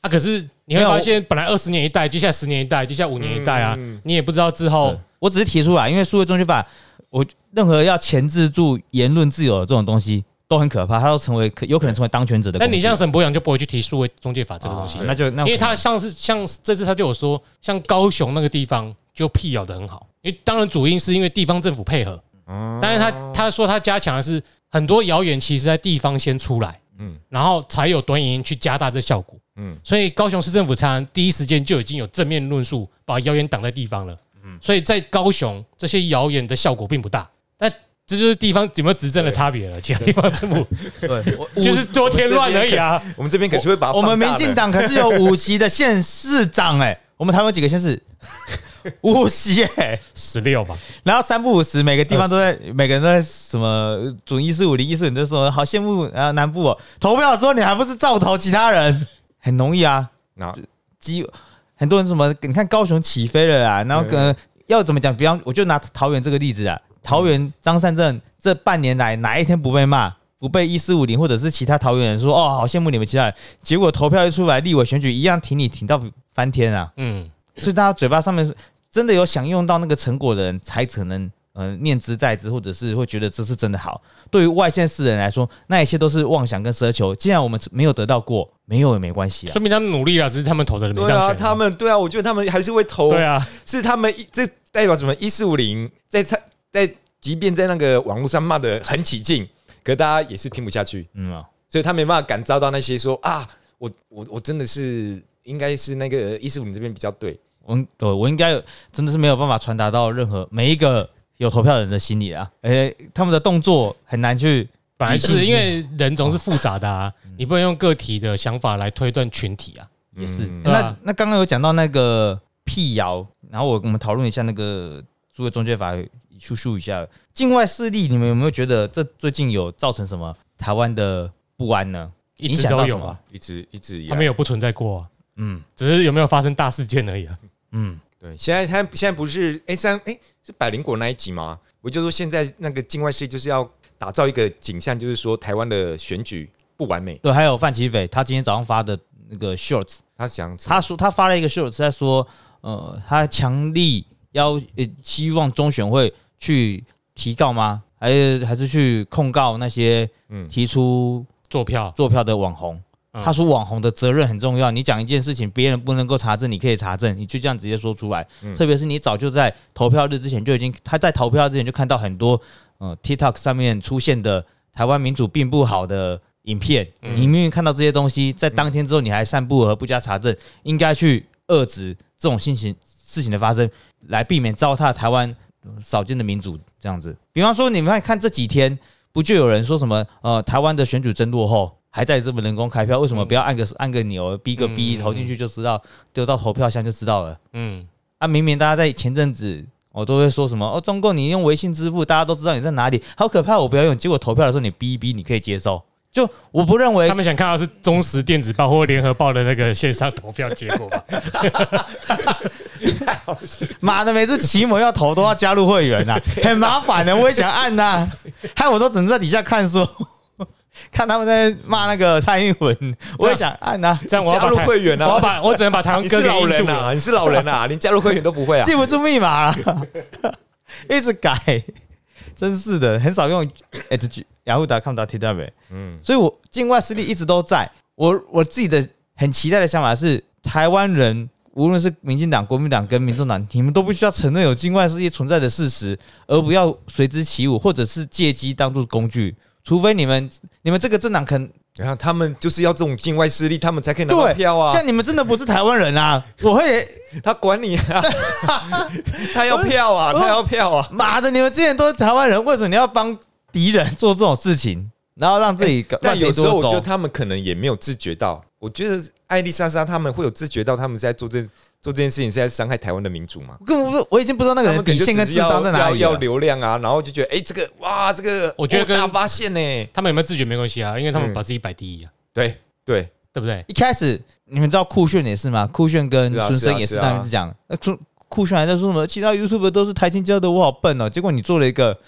啊，可是你会发现，本来二十年一代，接下来十年一代，接下来五年一代啊你也不知道之后我只是提出来，因为数位中介法，我任何要钳制住言论自由的这种东西都很可怕，它都成为可有可能成为当权者的工具。但你像沈博阳就不会去提数位中介法这个东西啊，那就那因为他上次像这次他就有说，像高雄那个地方就辟谣的很好，因为当然主因是因为地方政府配合，但是他他说他加强的是很多谣言其实在地方先出来，嗯。然后才有短影音去加大这效果，嗯。所以高雄市政府才能第一时间就已经有正面论述，把谣言挡在地方了，嗯。所以在高雄这些谣言的效果并不大，但这就是地方有没有执政的差别了，其他地方政府 对，我 就是多添乱而已啊。我们这边可是会把我们民进党可是有五席的县市长哎、我们台湾有几个县市？五席哎、十六吧，然后三不五十，每个地方都在，每个人都在什么准一四五零一四五，就说好羡慕啊南部哦。投票的时候你还不是照投其他人，很容易啊。那基很多人什么，你看高雄起飞了啊，然后可能要怎么讲？比方我就拿桃园这个例子啊，桃园张善政这半年来哪一天不被骂？不被一四五零或者是其他桃园人说哦，好羡慕你们其他人，结果投票一出来，立委选举一样挺你挺到翻天啊！嗯，所以大家嘴巴上面真的有享用到那个成果的人，才可能呃念之在之，或者是会觉得这是真的好。对于外县市人来说，那一切都是妄想跟奢求。既然我们没有得到过，没有也没关系啊。说明他们努力了，只是他们投的人没对啊，选。他们对啊，我觉得他们还是会投，对啊，是他们一这代表什么？一四五零在在在，即便在那个网络上骂的很起劲，可大家也是听不下去，嗯啊，所以他没办法感召到那些说啊，我我我真的是应该是那个一四五零这边比较对，我对我应该有真的是没有办法传达到任何每一个有投票的人的心理啊，而且他们的动作很难去。本来是因为人总是复杂的啊，你不能用个体的想法来推断群体啊。也是，嗯对啊那那刚刚有讲到那个辟谣，然后我我们讨论一下那个诸位中介法，叙述一下境外势力，你们有没有觉得这最近有造成什么台湾的不安呢？一影直都有啊响到什么？，一直一直以来他们有不存在过啊，嗯只是有没有发生大事件而已啊。嗯，对，现在他现在不是哎三哎是百灵果那一集吗？我就说现在那个境外势力就是要打造一个景象，就是说台湾的选举不完美，对，还有范奇斐，他今天早上发的那个 shorts，他想他说他发了一个 shorts 在说，呃，他强力要呃希望中选会去提告吗？还是还是去控告那些嗯提出坐票，做票的网红？嗯他说网红的责任很重要，你讲一件事情，别人不能够查证，你可以查证，你就这样直接说出来。嗯特别是你早就在投票日之前就已经，他在投票之前就看到很多呃 TikTok 上面出现的台湾民主并不好的影片，嗯你明明看到这些东西，在当天之后你还散布而不加查证，应该去遏制这种事情事情的发生，来避免糟蹋台湾呃少见的民主这样子。比方说，你们看看这几天，不就有人说什么呃台湾的选举真落后，还在这么人工开票，为什么不要按个按个钮，逼个逼投进去就知道，丢到投票箱就知道了？嗯，啊，明明大家在前阵子。我都会说什么哦，中共你用微信支付，大家都知道你在哪里，好可怕，我不要用。结果投票的时候你逼一逼，你可以接受。就我不认为他们想看到是中时电子报或联合报的那个线上投票结果吧？妈的，每次期末要投都要加入会员呐，很麻烦的。我也想按呐，害我都只能在底下看书，看他们在骂那个蔡英文，我也想按呐。这样我要加入会员啊我要把我只能把台湾 割给老人啊，你是老人啊，连加入会员都不会啊。记不住密码了，一直改，真是的，很少用 at 雅虎 .com t w 嗯，所以我境外势力一直都在。我我自己的很期待的想法是，台湾人无论是民进党、国民党跟民众党，你们都不需要承认有境外势力存在的事实，而不要随之起舞，或者是借机当做工具。除非你们你们这个政党肯然后他们就是要这种境外势力，他们才可以拿到票啊像。你们真的不是台湾人啊！我会他管你啊，他要票啊，他要票啊。妈的，你们之前都是台湾人，为什么你要帮敌人做这种事情，然后让自己但有时候我觉得？他们可能也没有自觉到，我觉得艾丽莎莎他们会有自觉到他们在做这做这件事情是在伤害台湾的民主嘛？我根本不，我已经不知道那个人底线跟智商在哪里要要。流量啊，然后就觉得哎、这个哇，这个我觉得跟哦大发现呢，他们有没有自觉没关系啊，因为他们嗯把自己摆第一啊，对对，对不对？一开始你们知道酷炫也是吗？酷炫跟孙生也是是啊是啊他们一直讲，那酷酷炫还在说什么？其他 YouTube 都是台青教的，我好笨哦。结果你做了一个，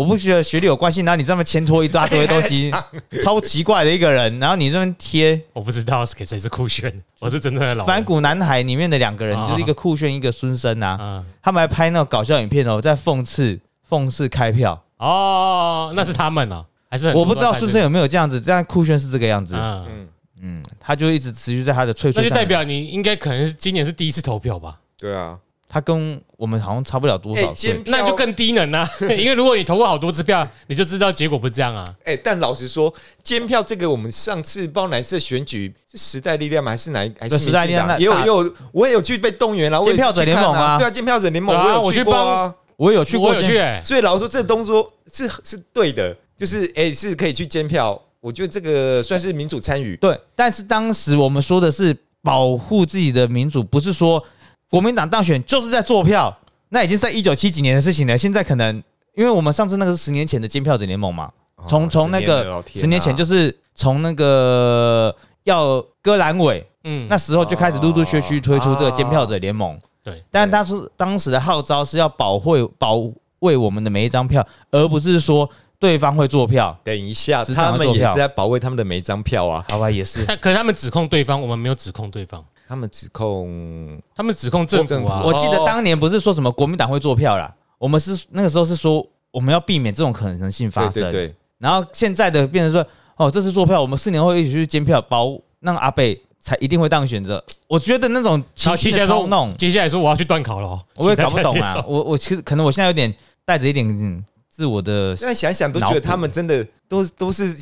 我不觉得学历有关系，然后你这么牵拖一大堆东西，超奇怪的一个人，然后你这么贴我不知道是给谁是酷炫，我是真正的老反骨男孩里面的两个人，啊就是一个酷炫，一个孙生啊，啊。他们还拍那种搞笑影片哦，在讽刺讽刺开票。哦，那是他们啊，还是很多我不知道孙生有没有这样子，这样酷炫是这个样子。嗯，嗯，嗯，他就一直持续在他的脆那就。代表你应该可能是今年是第一次投票吧？对啊，他跟我们好像差不了多哎、少那就更低能啊！因为如果你投过好多支票，你就知道结果不是这样啊。哎、但老实说，监票这个，我们上次不知道哪次选举是时代力量吗？还是哪一还是时代力量也有也有，我也有去被动员了。监票者联盟啊对啊，监票者联盟对啊我有去过啊。我有去过我有去、欸，所以老实说，这动作是是对的，就是哎、是可以去监票。我觉得这个算是民主参与。对，但是当时我们说的是保护自己的民主，不是说国民党当选就是在做票，那已经是在一九七几年的事情了。现在可能因为我们上次那个是十年前的监票者联盟嘛，从从那个十年前就是是从那个要割阑尾嗯，那时候就开始陆陆续续推出这个监票者联盟，对，但当时当时的号召是要保卫保卫我们的每一张票，而不是说对方会做票。等一下，他们也是在保卫他们的每一张票啊。好吧，也是。但 可是他们指控对方，我们没有指控对方，他们指控他们指控政政府府啊。我记得当年不是说什么国民党会做票啦，我们是那个时候是说我们要避免这种可能性发生。对对对，然后现在的变成说，哦，这次做票，我们四年后一起去监票，保让阿贝才一定会当选的。我觉得那种然情绪接下来说操弄，，接下来说我要去断考了哦，我也搞不懂。啊我我其实可能我现在有点带着一点嗯自我的现在想想都觉得他们真的都都是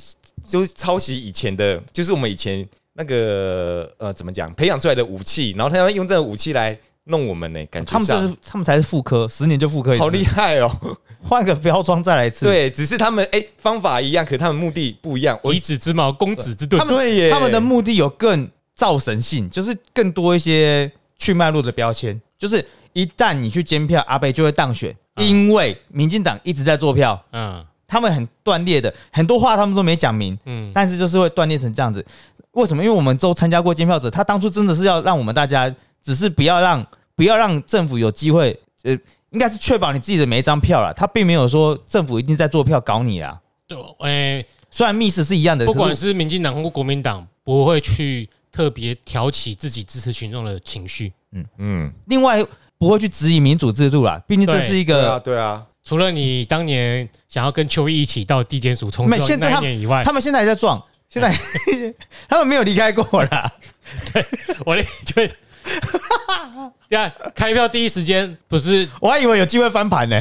就是抄袭以前的，就是我们以前那个呃怎么讲培养出来的武器，然后他要用这个武器来弄我们呢，感觉他们这是他们才是复刻，十年就复刻一次，好厉害哦。换个标装再来一次。，对，只是他们哎、方法一样，可他们目的不一样。我以子之矛攻子之盾他，们对耶，他们的目的有更造神性，就是更多一些去脉络的标签，就是一旦你去监票，阿贝就会当选，嗯因为民进党一直在做票，嗯他们很断裂的，很多话他们都没讲明，嗯，但是就是会断裂成这样子。为什么？因为我们都参加过监票者，他当初真的是要让我们大家，只是不要让不要让政府有机会，呃，应该是确保你自己的每一张票啦。他并没有说政府一定在做票搞你啊。对，诶，虽然密室是一样的，不管是是民进党或国民党，不会去特别挑起自己支持群众的情绪。嗯嗯，另外不会去质疑民主制度啦，毕竟这是一对啊个。对啊，除了你当年想要跟邱毅一起到地检署冲撞那没现在他一年以外，他们现在还在撞，现在 他们没有离开过啦。我的就 对啊，开票第一时间不是我还以为有机会翻盘呢，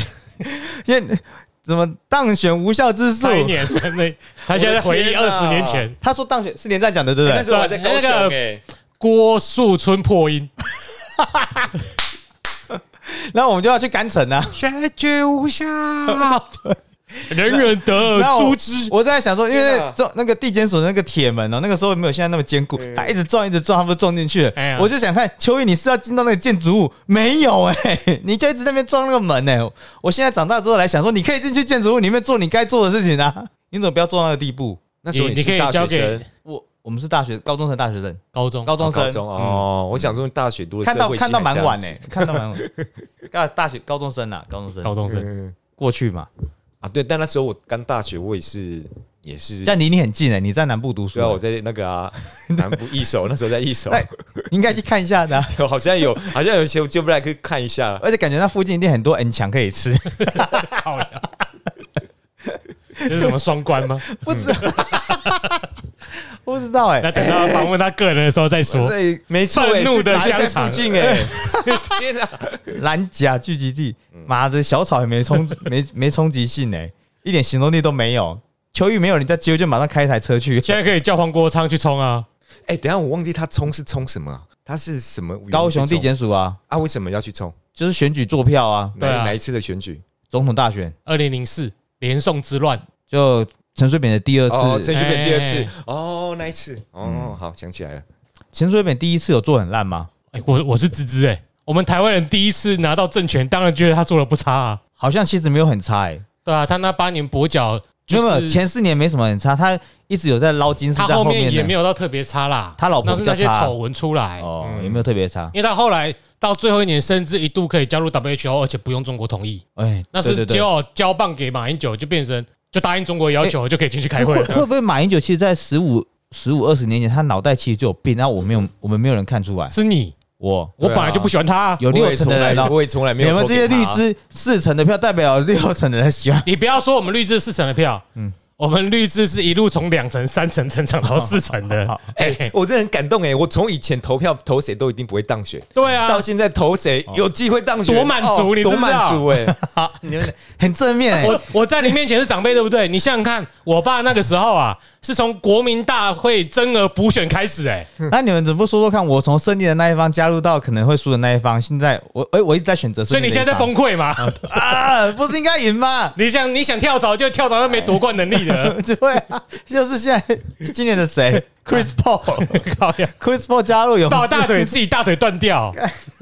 现在怎么当选无效之数那？一年，那他现在在回忆二十年前他说当选是连战讲的，对不对？那时候我还在高雄那个哎，郭树春破音，然后我们就要去干城啊。选举无效。人人得 然后我诛之。我在想说，因为撞那个地检所的那个铁门哦，那个时候没有现在那么坚固，他一直撞一直撞，他不是撞进去。了哎。我就想看秋雨，你是要进到那个建筑物？没有哎，你就一直在那边撞那个门哎。我现在长大之后来想说，你可以进去建筑物里面做你该做的事情啊，你怎么不要做到那个地步？那时候你你可以是大交给学生，我我们是大学高中生，大学生，高中哦高高中生。中哦，我想说大学读的看到看到蛮晚呢呢，看到蛮晚。大 大学高中生啊，高中生。高中生，嗯。过去嘛，啊，对，但那时候我刚大学，我也是也是但离你很近哎，你在南部读书对啊，，我在那个啊南部一手，那时候在一手，应该去看一下的啊，好像有好像有一些就不来可以看一下，而且感觉那附近一定很多 N 墙可以吃，好呀！这是什么双关吗？不知道，不知道哎那，等到访问他个人的时候再说。对，没错，愤怒的是在香肠附近哎，天哪！蓝甲聚集地，嗯妈的小草也没冲没没冲击性哎，一点行动力都没有。秋雨没有，你在接就马上开一台车去。现在可以叫黄国昌去冲啊！哎，等一下我忘记他冲是冲什么啊？他是什么？高雄地检署啊，啊？为什么要去冲？就是选举做票啊，对啊哪哪一次的选举？总统大选二零零四连宋之乱，就陈水扁的第二哦，次，陈水扁第二次。哎哦，那一次。嗯。哦，好想起来了，陈水扁第一次有做很烂吗？哎，我我是芝芝哎，我们台湾人第一次拿到政权，当然觉得他做的不差啊。好像其实没有很差哎，对啊，他那八年跛脚，没有没有是前四年没什么很差，他一直有在捞金丝他在后面也面的。没有到特别差啦。他老婆那是那些较差。丑闻出来，哦，嗯。也没有特别差。因为他后来到最后一年，甚至一度可以加入 WHO，而且不用中国同意，哎，那是对对对。结果交棒给马英九，就变成就答应中国要求，就可以进去开会会了。会不会马英九其实，在十五、十五、二十年前，他脑袋其实就有病，然后我没有，我们没有人看出来。是你，我。我本来就不喜欢他啊。有六成的人哦，我也从来没有你们这些绿枝四成的票，代表有六成的人喜欢。你不要说我们绿枝四成的票，嗯嗯，我们绿字是一路从两层、三层成长到四层的 好。哎，我真的很感动哎！我从以前投票投谁都一定不会当选，对啊到，现在投谁有机会当选，多满足你知不知道满足哎！好，你们很正面哎、我我在你面前是长辈，对不对？你想想看，我爸那个时候啊，是从国民大会增额补选开始，哎，那你们怎么不说说看？我从胜利的那一方加入到可能会输的那一方，现在我哎、我一直在选择胜所以你现在在崩溃吗？啊？不是应该赢吗？你想你想跳槽就跳槽，那没夺冠能力的，对啊，就是现在今年的谁，Chris Paul，Chris Paul 加入勇士，抱大腿自己大腿断掉，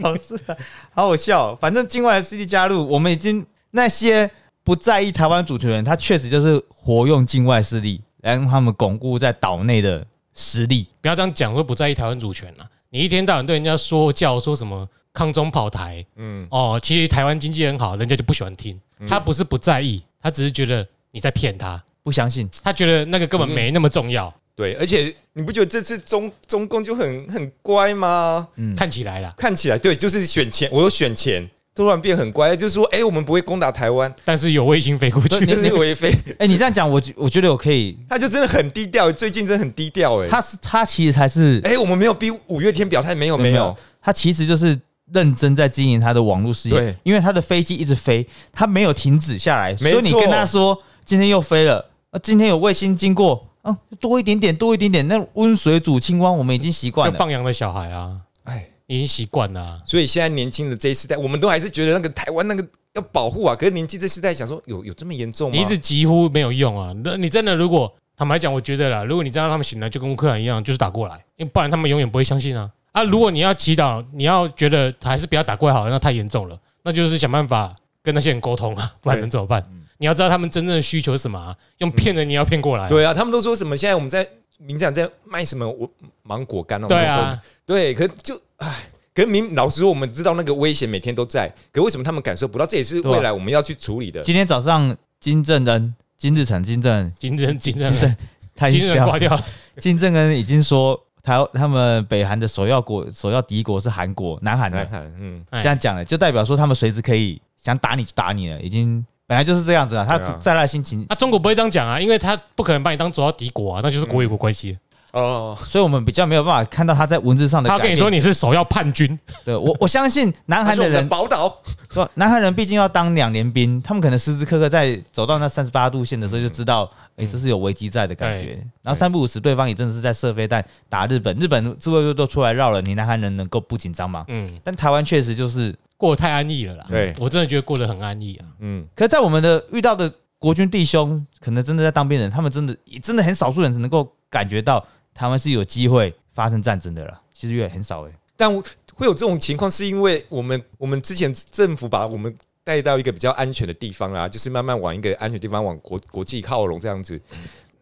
好是啊，好好笑哦。反正境外的势力加入，我们已经那些不在意台湾主权人，他确实就是活用境外势力来让他们巩固在岛内的实力。不要这样讲，说不在意台湾主权啊！你一天到晚对人家说教，说什么抗中跑台嗯，哦，其实台湾经济很好，人家就不喜欢听。他不是不在意，他只是觉得你在骗他，不相信，他觉得那个根本没那么重要。对，而且你不觉得这次中中共就很很乖吗？嗯，看起来啦，看起来对，就是选钱，我有选钱，突然变很乖，就是说，哎，我们不会攻打台湾，但是有卫星飞过去，就是为飞，哎、你这样讲，我觉我觉得我可以。他就真的很低调，最近真的很低调，哎，他是他其实才是哎，我们没有逼五月天表态，没有没有，，他其实就是认真在经营他的网络事业对，因为他的飞机一直飞，他没有停止下来，所没错。以你跟他说今天又飞了，啊，今天有卫星经过，啊，多一点点，多一点点，那温水煮青蛙，我们已经习惯就了。放羊的小孩啊，哎，已经习惯了啊。所以现在年轻的这一世代，我们都还是觉得那个台湾那个要保护啊，可是年轻这世代想说，有有这么严重吗？你一直疾呼没有用啊！那你真的如果坦白讲，我觉得啦，如果你真的让他们醒来，就跟乌克兰一样，就是打过来，因为不然他们永远不会相信啊啊！如果你要祈祷，你要觉得还是不要打过来好了，那太严重了，那就是想办法跟那些人沟通啊，不然能怎么办？你要知道他们真正的需求是什么、啊，用骗人你要骗过来，对啊，他们都说什么？现在我们在民讲在卖什么我芒果干哦？对啊，对，可就唉，可是明老实说，我们知道那个危险每天都在，可为什么他们感受不到？这也是未来我们要去处理的。今天早上金正恩、金日成、金正恩、金正金正恩，他已金经挂掉了，金正恩已经说台他们北韩的首要国、首要敌国是韩国、南韩的，来看，嗯，哎这样讲了，就代表说他们随时可以想打你就打你了，已经本来就是这样子啊。他在那心情，那中国不会这样讲啊，因为他不可能把你当主要敌国啊，那就是国与国关系。哦，所以我们比较没有办法看到他在文字上的。他跟你说你是首要叛军，对我我相信南韩的人，宝岛，说南韩人毕竟要当两年兵，他们可能时时刻刻在走到那三十八度线的时候就知道，哎、这是有危机在的感觉。然后三不五时，对方也真的是在射飞弹打日本，日本自卫队都出来绕了，你南韩人能够不紧张吗？嗯，但台湾确实就是，过得太安逸了啦。对我真的觉得过得很安逸啊。嗯，可是在我们的遇到的国军弟兄可能真的在当兵人，他们真的真的很少数人才能够感觉到台湾是有机会发生战争的了。其实越很少哎、但会有这种情况，是因为我们我们之前政府把我们带到一个比较安全的地方啦，就是慢慢往一个安全地方往国国际靠拢这样子。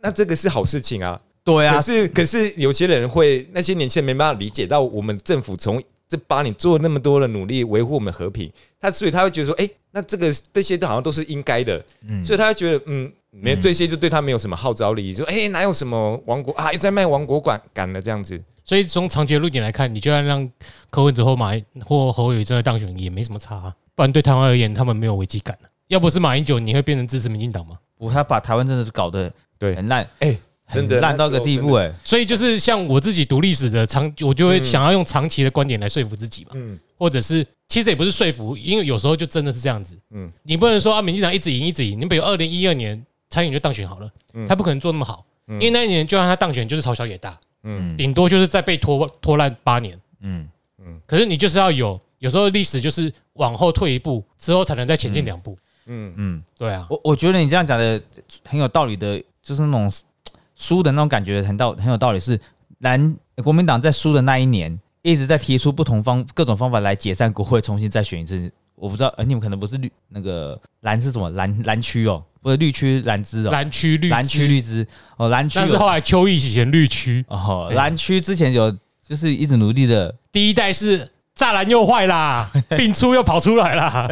那这个是好事情啊，对啊，可是可是有些人会，那些年轻人没办法理解到我们政府从这八年做了那么多的努力维护我们和平，他所以他会觉得说，哎、那这个这些都好像都是应该的，嗯所以他会觉得，嗯，没这些就对他没有什么号召力，就哎、哪有什么王国啊，又在卖王国感感了这样子，所以从长期的论点来看，你就算让柯文哲或马英或侯友宜真的当选，也没什么差、啊，不然对台湾而言，他们没有危机感、啊、要不是马英九，你会变成支持民进党吗？我他把台湾真的是搞得对。很烂，哎、真的。很烂到一个地步哎、所以就是像我自己读历史的长，我就会想要用长期的观点来说服自己嘛，嗯。或者是其实也不是说服，因为有时候就真的是这样子，嗯嗯，你不能说啊，民进党一直赢一直赢，你比如二零一二年参选就当选好了，他不可能做那么好，因为那一年就算他当选就是朝小野大，嗯。顶多就是再被拖拖烂八年，嗯，可是你就是要有，有时候历史就是往后退一步之后才能再前进两步，嗯。嗯，对啊，我我觉得你这样讲的很有道理的，就是那种输的那种感觉很道很有道理。是蓝国民党在输的那一年，一直在提出不同方各种方法来解散国会，重新再选一次。我不知道，呃，你们可能不是绿那个蓝是什么蓝蓝区哦，不是绿区蓝枝哦，蓝区绿蓝区绿枝。哦，蓝区有。但是后来邱毅选绿区，哦，蓝区之前有就是一直努力的，第一代是栅栏又坏啦，病出又跑出来啦。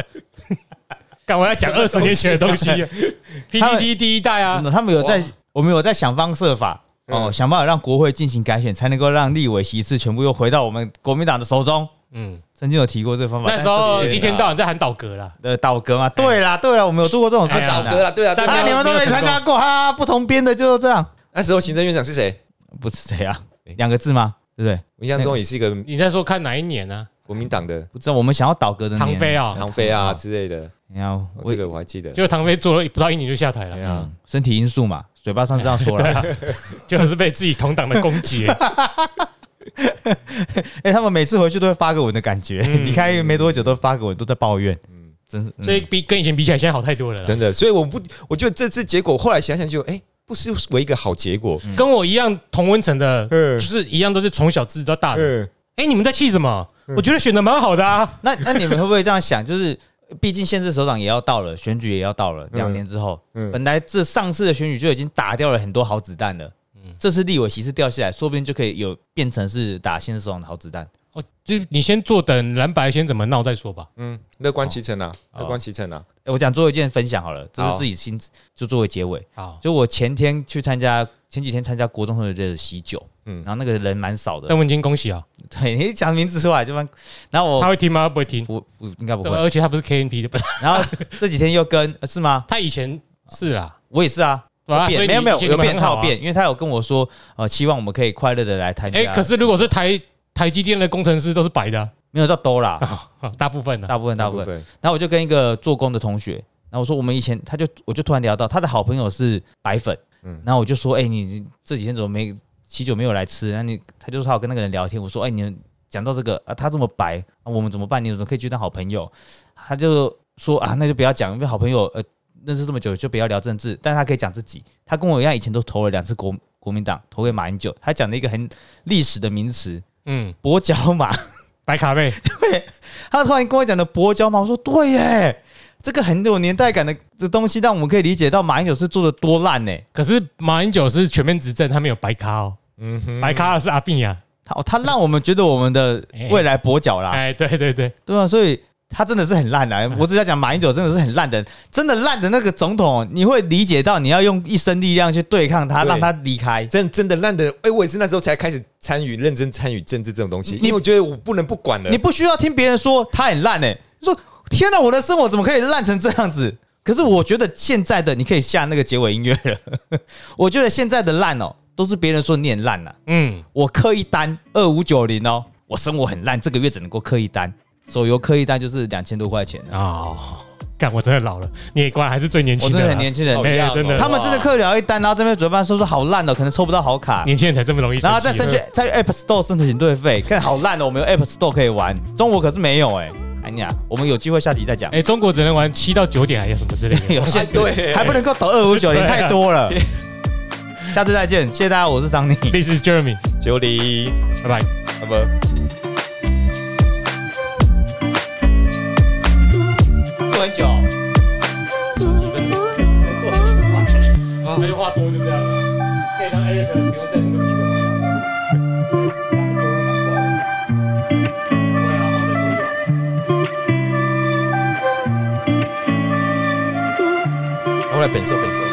干我要讲二十年前的东西，PDD 第一代啊。他们有在，我们有在想方设法哦，嗯想办法让国会进行改选，才能够让立委席次全部又回到我们国民党的手中。嗯，曾经有提过这方法，那时候一天到晚在喊倒戈啦，呃倒戈嘛，对啦对啦，我们有做过这种事哎情的。找哥了，对啊，对但啊，啊，你们都没参加过哈，不同编的就是这样，那时候行政院长是谁？不是这样，两个字吗？对不对？我印象中也是一个你在说看哪一年呢？国民党的不知道我们想要倒戈的年唐飞，啊，唐飞啊之类的，你要哦我这个我还记得。结果唐飞做了不到一年就下台了，身体因素嘛，嘴巴上这样说了。就是被自己同党的攻击。哎，他们每次回去都会发个文的感觉，离开没多久都发个文，都在抱怨，嗯，真所以比跟以前比起来，现在好太多了。真的，所以我不，我觉得这次结果后来想想就，哎，不失为一个好结果。跟我一样同温层的，嗯就是一样都是从小知道大的。嗯，哎，你们在气什么？我觉得选的蛮好的啊。那那你们会不会这样想？就是毕竟县市首长也要到了，选举也要到了，两年之后，嗯本来这上次的选举就已经打掉了很多好子弹了，这次立委席次掉下来，说不定就可以有变成是打县市首长的好子弹。哦，就你先坐等蓝白先怎么闹再说吧。嗯，乐观其成啊，哦乐观其成啊。欸我讲做一件分享好了，这是自己亲自就作为结尾。好，就我前天去参加，前几天参加国中同学的喜酒，嗯然后那个人蛮少的邓，文金恭喜啊！对你讲名字出来就蛮，然后我他会听吗？不会听。我我应该不对，会，而且他不是 KNP 的，不是然后这几天又跟呃是吗？他以前是啊，我也是啊，对啊？所以变没有没有你以前有。变他有变，因为他有跟我说，呃，希望我们可以快乐的来参加。哎，可是如果是台台积电的工程师都是白的啊没有到多啦，啊，大部分的。大部分大部分。然后我就跟一个做工的同学，然后我说我们以前，他就我就突然聊到他的好朋友是白粉，嗯然后我就说，哎、你你这几天怎么没喜酒没有来吃？然后你他就说他有跟那个人聊天，我说，哎、你们讲到这个啊，他这么白，啊、我们怎么办？你怎么可以去当好朋友？他就说啊，那就不要讲，因为好朋友呃认识这么久就不要聊政治，但他可以讲自己。他跟我一样，以前都投了两次国国民党，投给马英九。他讲了一个很历史的名词嗯，——跛脚马。白卡贝，他突然跟我讲的跛脚马，我说对耶，这个很有年代感的这东西，让我们可以理解到马英九是做的多烂呢。可是马英九是全面执政，他没有白卡哦，嗯哼，白卡的是阿扁呀。他他让我们觉得我们的未来跛脚啦，哎，对对对，对啊，所以他真的是很烂的。我只要讲马英九真的是很烂的，真的烂的那个总统，你会理解到你要用一生力量去对抗他，对让他离开。真真的烂的，哎，我也是那时候才开始参与认真参与政治这种东西，因为我觉得我不能不管了。你不需要听别人说他很烂诶，你说天哪，我的生活怎么可以烂成这样子？可是我觉得现在的你可以下那个结尾音乐了。我觉得现在的烂哦，都是别人说你很烂呐、啊。嗯，我刻一单二五九零哦，我生活很烂，这个月只能够刻一单，手游氪一单就是两千多块钱。哦，干，我真的老了，你也果然还是最年我真轻的啦，的很年轻人真的他们真的刻了一单，然后这边嘴巴说说好烂哦，可能抽不到好卡，年轻人才这么容易然后再申请在 App Store 申请队费，看好烂哦，我们有 App Store 可以玩，中国可是没有哎、哎呀，我们有机会下集再讲。哎，中国只能玩七到九点，还有什么之类的？有限制，对还不能够抖二五九，也太多了。下次再见，谢谢大家，我是桑尼，This is Jeremy，九里，拜拜。好不？很久，几分钟？过很快。那就话多就这样了，可以让 Eric 不用再那么激动了。不会啊，放再多一点。后来本收本收。